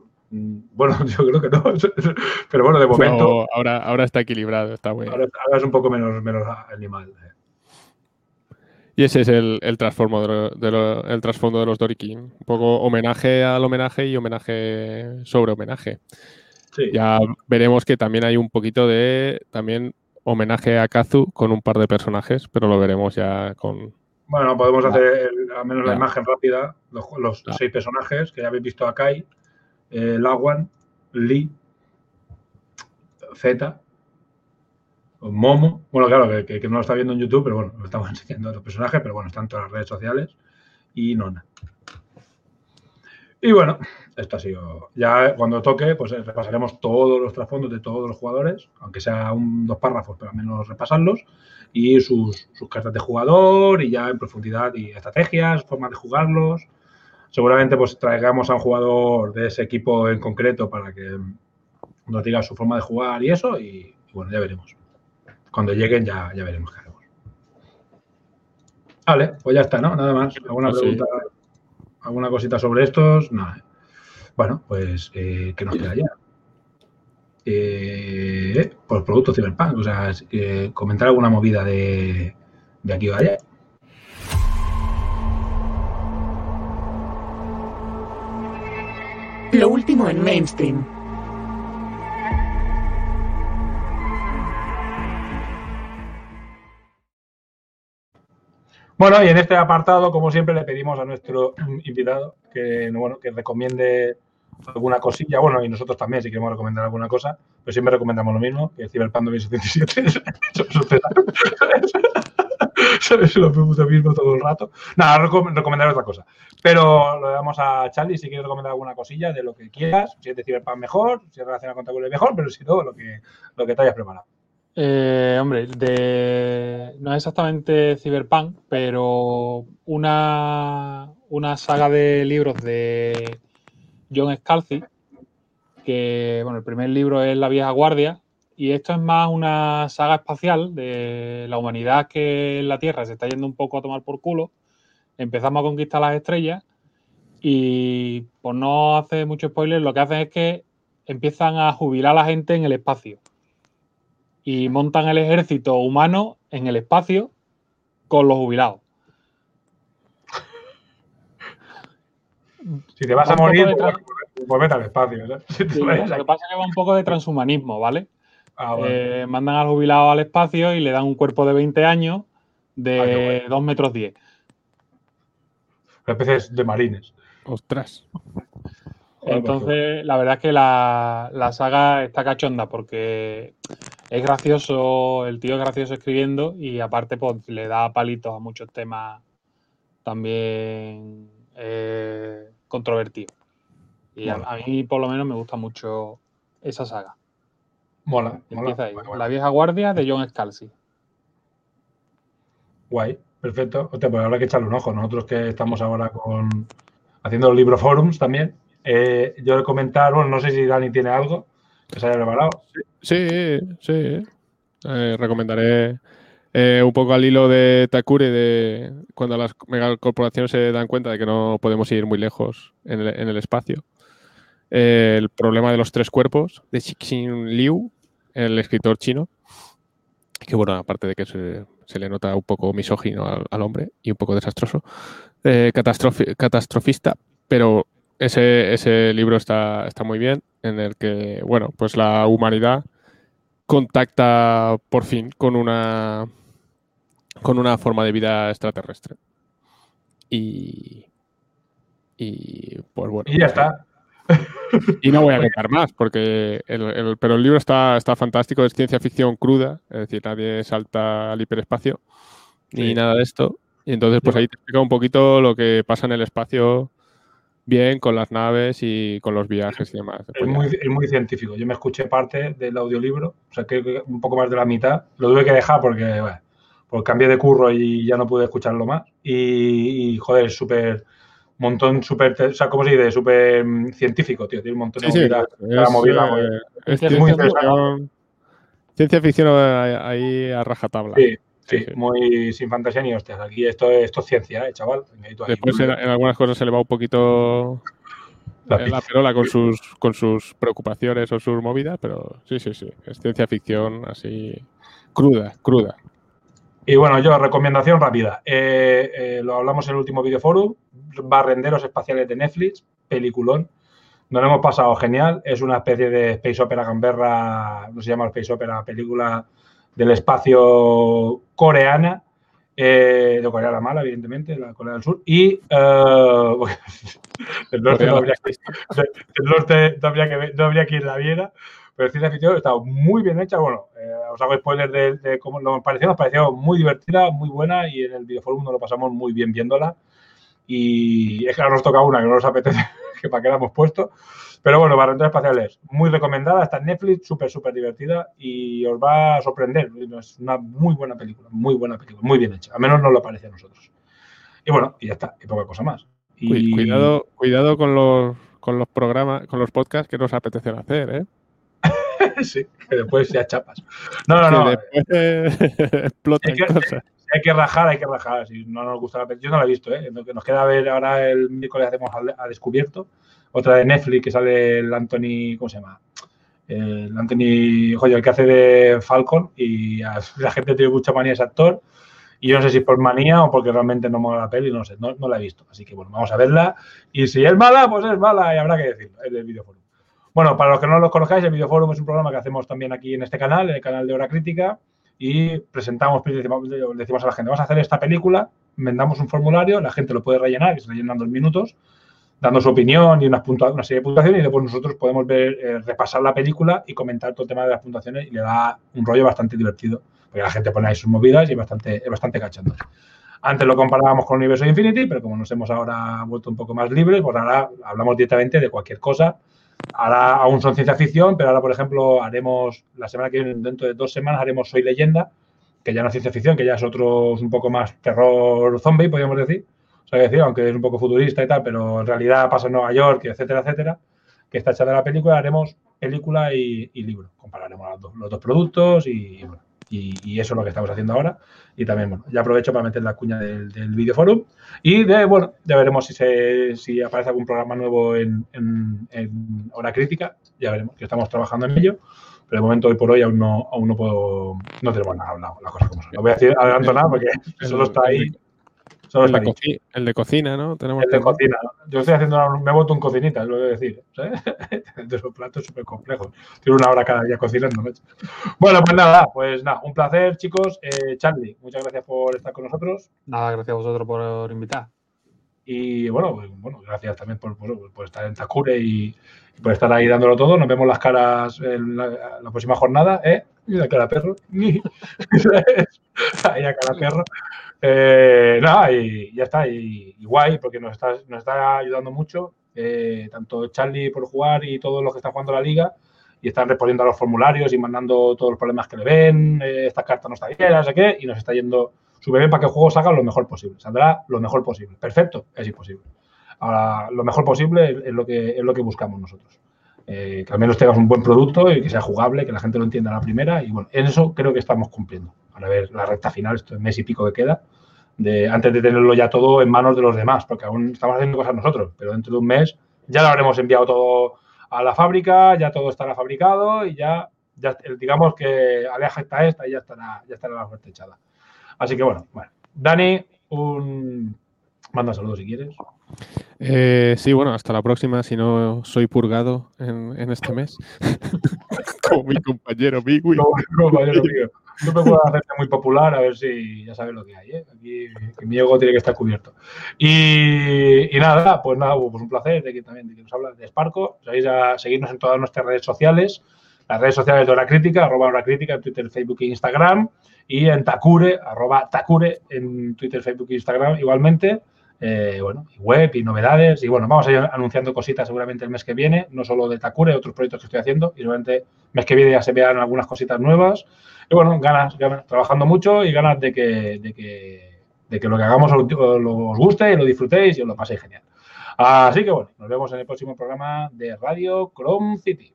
bueno, yo creo que no. Pero bueno, de momento, No, ahora, ahora está equilibrado, está bien. ahora, ahora es un poco menos, menos animal. Y ese es el, el, transformo de lo- de lo- el trasfondo de los Dorikin. Un poco homenaje al homenaje y homenaje sobre homenaje. Sí. Ya veremos que también hay un poquito de también homenaje a Kazu con un par de personajes, pero lo veremos ya con. Bueno, podemos hacer el- al menos la imagen rápida, los, seis personajes que ya habéis visto a Kai, eh, Lawan, Lee, Z, Momo. Bueno, claro, que, que- que no lo está viendo en YouTube, pero bueno, lo estamos enseñando a los personajes, pero bueno, están todas las redes sociales. Y Nona. Y bueno, esto ha sido. Ya cuando toque, pues eh, repasaremos todos los trasfondos de todos los jugadores, aunque sea un, dos párrafos, pero al menos repasarlos, y sus, sus cartas de jugador, y ya en profundidad, y estrategias, formas de jugarlos. Seguramente pues traigamos a un jugador de ese equipo en concreto para que nos diga su forma de jugar y eso, y, y bueno, ya veremos. Cuando lleguen ya, ya veremos qué haremos. Vale, pues ya está, ¿no? Nada más. ¿Alguna Pues sí. ¿Alguna cosita sobre estos? Nada. Bueno, pues, eh, ¿qué nos queda ya? Eh, pues producto Cyberpunk, o sea, eh, comentar alguna movida de, de aquí o allá. Lo último en mainstream. Bueno, y en este apartado, como siempre, le pedimos a nuestro invitado que, bueno, que recomiende alguna cosilla. Bueno, y nosotros también, si queremos recomendar alguna cosa, pero siempre recomendamos lo mismo, que el Cyberpunk 2077. ¿Sabes? Lo mismo todo el rato. Nada, recomendar otra cosa. Pero lo damos a Charlie si quieres recomendar alguna cosilla de lo que quieras. Si es de Cyberpunk mejor, si es relacionado con Tabule mejor, pero si no, lo que, lo que te hayas preparado. Eh, hombre, de, no es exactamente Cyberpunk, pero una, una saga de libros de John Scalzi, que bueno, el primer libro es La vieja guardia, y esto es más una saga espacial de la humanidad que en la Tierra se está yendo un poco a tomar por culo. Empezamos a conquistar las estrellas y por no hacer mucho spoiler, lo que hacen es que empiezan a jubilar a la gente en el espacio y montan el ejército humano en el espacio con los jubilados. Si te vas a morir, pues, pues, vete al espacio. lo que pasa es que va un poco de transhumanismo, ¿vale? Ah, eh, mandan al jubilado al espacio y le dan un cuerpo de 20 años de 2 metros 10. Especies de marines. Ostras. Entonces, la verdad es que la, la, saga está cachonda porque es gracioso, el tío es gracioso escribiendo y aparte pues, le da palitos a muchos temas también eh, controvertidos. Y a, mí por lo menos me gusta mucho esa saga. Mola. Empieza ahí. La vieja guardia de John Scalzi. Guay, perfecto. Hostia, pues habrá que echarle un ojo. Nosotros que estamos ahora con haciendo libro forums también. Eh, yo le comentar, bueno, no sé si Dani tiene algo que se haya preparado. Sí, sí. Eh, recomendaré eh, un poco al hilo de Takure de cuando las megacorporaciones se dan cuenta de que no podemos ir muy lejos en el, espacio. Eh, el problema de los tres cuerpos de Xixin Liu, el escritor chino, que bueno, aparte de que se, le nota un poco misógino al, hombre y un poco desastroso, catastrofista, pero ese, ese libro está, está muy bien, en el que, bueno, pues la humanidad contacta por fin con una con una forma de vida extraterrestre. Y y pues bueno. Y ya está. Y no voy a contar más, porque el, pero el libro está, está fantástico, es ciencia ficción cruda, es decir, nadie salta al hiperespacio ni nada de esto. Y entonces, pues ahí te explica un poquito lo que pasa en el espacio bien con las naves y con los viajes y demás. Es muy, es muy, científico. Yo me escuché parte del audiolibro, o sea, que un poco más de la mitad. Lo tuve que dejar porque, bueno, pues cambié de curro y ya no pude escucharlo más. Y, joder, es súper, montón súper, o sea, ¿cómo se dice? Súper mm, científico, tío. Tiene un montón de sí, es, ciencia ficción ahí a rajatabla. Sí, Sí, muy sin fantasía ni hostias. Aquí esto, esto es ciencia, ¿eh, chaval. Después en, algunas cosas se le va un poquito la, la perola con sus, con sus preocupaciones o sus movidas, pero sí, sí, sí. Es ciencia ficción así cruda, cruda. Y bueno, yo, recomendación rápida. Eh, eh, lo hablamos en el último videoforum. Barrenderos espaciales de Netflix, peliculón. Nos lo hemos pasado genial. Es una especie de Space Opera Gamberra, no se llama Space Opera, película del espacio coreana, eh, de Corea la Mala, evidentemente, la Corea del Sur, y eh, el norte no habría, que, no habría que ir la viera, pero ciencia ficción está muy bien hecha. Bueno, eh, os hago spoilers de, cómo nos pareció, nos pareció muy divertida, muy buena, y en el videoforum nos lo pasamos muy bien viéndola. Y es que ahora nos toca una que no nos apetece, que para qué la hemos puesto. Pero bueno, Barrenderos Espaciales, muy recomendada, está en Netflix, súper, súper divertida y os va a sorprender. Es una muy buena película, muy buena película, muy bien hecha. Al menos nos lo parece a nosotros. Y bueno, y ya está, y poca cosa más. Cuidado, cuidado con los, con los programas, con los podcasts que nos apetece hacer, ¿eh? sí, que después ya chapas. No, no, no. exploten cosas hay que rajar, hay que rajar. Si no nos gusta la película, yo no la he visto, ¿eh? Nos queda ver ahora el miércoles hacemos a descubierto otra de Netflix que sale el Anthony, ¿cómo se llama? El Anthony, joder, el que hace de Falcon y la gente tiene mucha manía ese actor. Y yo no sé si por manía o porque realmente no mola la peli, no sé, no, la he visto. Así que bueno, vamos a verla. Y si es mala, pues es mala y habrá que decirlo, el del videoforum. Bueno, para los que no lo conozcáis, el videoforum es un programa que hacemos también aquí en este canal, en el canal de Hora Crítica, y presentamos, decimos, decimos a la gente, vamos a hacer esta película vendamos un formulario, la gente lo puede rellenar, que se rellena en dos minutos, dando su opinión y una, una serie de puntuaciones y después nosotros podemos ver, eh, repasar la película y comentar todo el tema de las puntuaciones y le da un rollo bastante divertido, porque la gente pone ahí sus movidas y es bastante, es bastante cachando. Antes lo comparábamos con universo Infinity, pero como nos hemos ahora vuelto un poco más libres, pues ahora hablamos directamente de cualquier cosa. Ahora aún son ciencia ficción, pero ahora, por ejemplo, haremos, la semana que viene, dentro de dos semanas, haremos Soy Leyenda, que ya no es ciencia ficción, que ya es otro, un poco más terror zombie, podríamos decir. O sea, decir, aunque es un poco futurista y tal, pero en realidad pasa en Nueva York, etcétera, etcétera, que está hecha de la película, haremos película y, libro. Compararemos los dos, los dos productos y, bueno, y, eso es lo que estamos haciendo ahora. Y también, bueno, ya aprovecho para meter la cuña del, del videoforum. Y de, bueno, ya veremos si, se, si aparece algún programa nuevo en, en, hora crítica. Ya veremos, que estamos trabajando en ello. Pero de momento, hoy por hoy, aún no, aún no puedo, no tenemos nada hablado, las cosas como son. No voy a decir adelanto nada porque solo está ahí el, de el, de cocina, ¿no? Tenemos el de cocina. Yo estoy haciendo, me he vuelto un cocinita, lo que decir. ¿sabes? de esos platos súper complejos. Tiene una hora cada día cocinando. Bueno, pues nada, pues nada, un placer, chicos. Eh, Charlie, muchas gracias por estar con nosotros. Nada, gracias a vosotros por invitar. Y bueno, pues, bueno gracias también por, por, estar en Takure y, por estar ahí dándolo todo. Nos vemos las caras en la, próxima jornada, ¿eh? Mira cara perro. ahí a cara perro. Eh, nada, y ya está, y, guay, porque nos está, nos está ayudando mucho, eh, tanto Charlie por jugar y todos los que están jugando la liga, y están respondiendo a los formularios y mandando todos los problemas que le ven, eh, esta carta no está bien, no sé qué, y nos está yendo súper bien para que el juego salga lo mejor posible, saldrá lo mejor posible. Perfecto, es imposible. Ahora, lo mejor posible es, lo, que, es lo que buscamos nosotros. que al menos tengas un buen producto y que sea jugable, que la gente lo entienda a la primera, y bueno, en eso creo que estamos cumpliendo a ver la recta final, esto es mes y pico que queda, de, antes de tenerlo ya todo en manos de los demás, porque aún estamos haciendo cosas nosotros, pero dentro de un mes ya lo habremos enviado todo a la fábrica, ya todo estará fabricado y ya, ya digamos que aleja está esta y ya estará, ya estará la fuerte echada. Así que bueno, bueno. Dani, un manda saludos si quieres. Eh, sí, bueno, hasta la próxima si no soy purgado en, este mes. Como mi compañero Bigui. compañero no me puedo hacerte muy popular, a ver si ya sabes lo que hay. ¿eh? Aquí mi ego tiene que estar cubierto. Y, nada, pues nada, pues un placer de que también de que nos hablas de Sparco. Sabéis a seguirnos en todas nuestras redes sociales. Las redes sociales de Hora Crítica, arroba Hora Crítica en Twitter, Facebook e Instagram. Y en Takure, arroba Takure en Twitter, Facebook e Instagram igualmente. Eh, bueno, y web y novedades. Y bueno, vamos a ir anunciando cositas seguramente el mes que viene, no solo de Takure, otros proyectos que estoy haciendo. Y seguramente el mes que viene ya se vean algunas cositas nuevas. Y bueno, ganas, trabajando mucho y ganas de que, de que, de que lo que hagamos os, os guste y lo disfrutéis y os lo paséis genial. Así que bueno, nos vemos en el próximo programa de Radio Chrome City.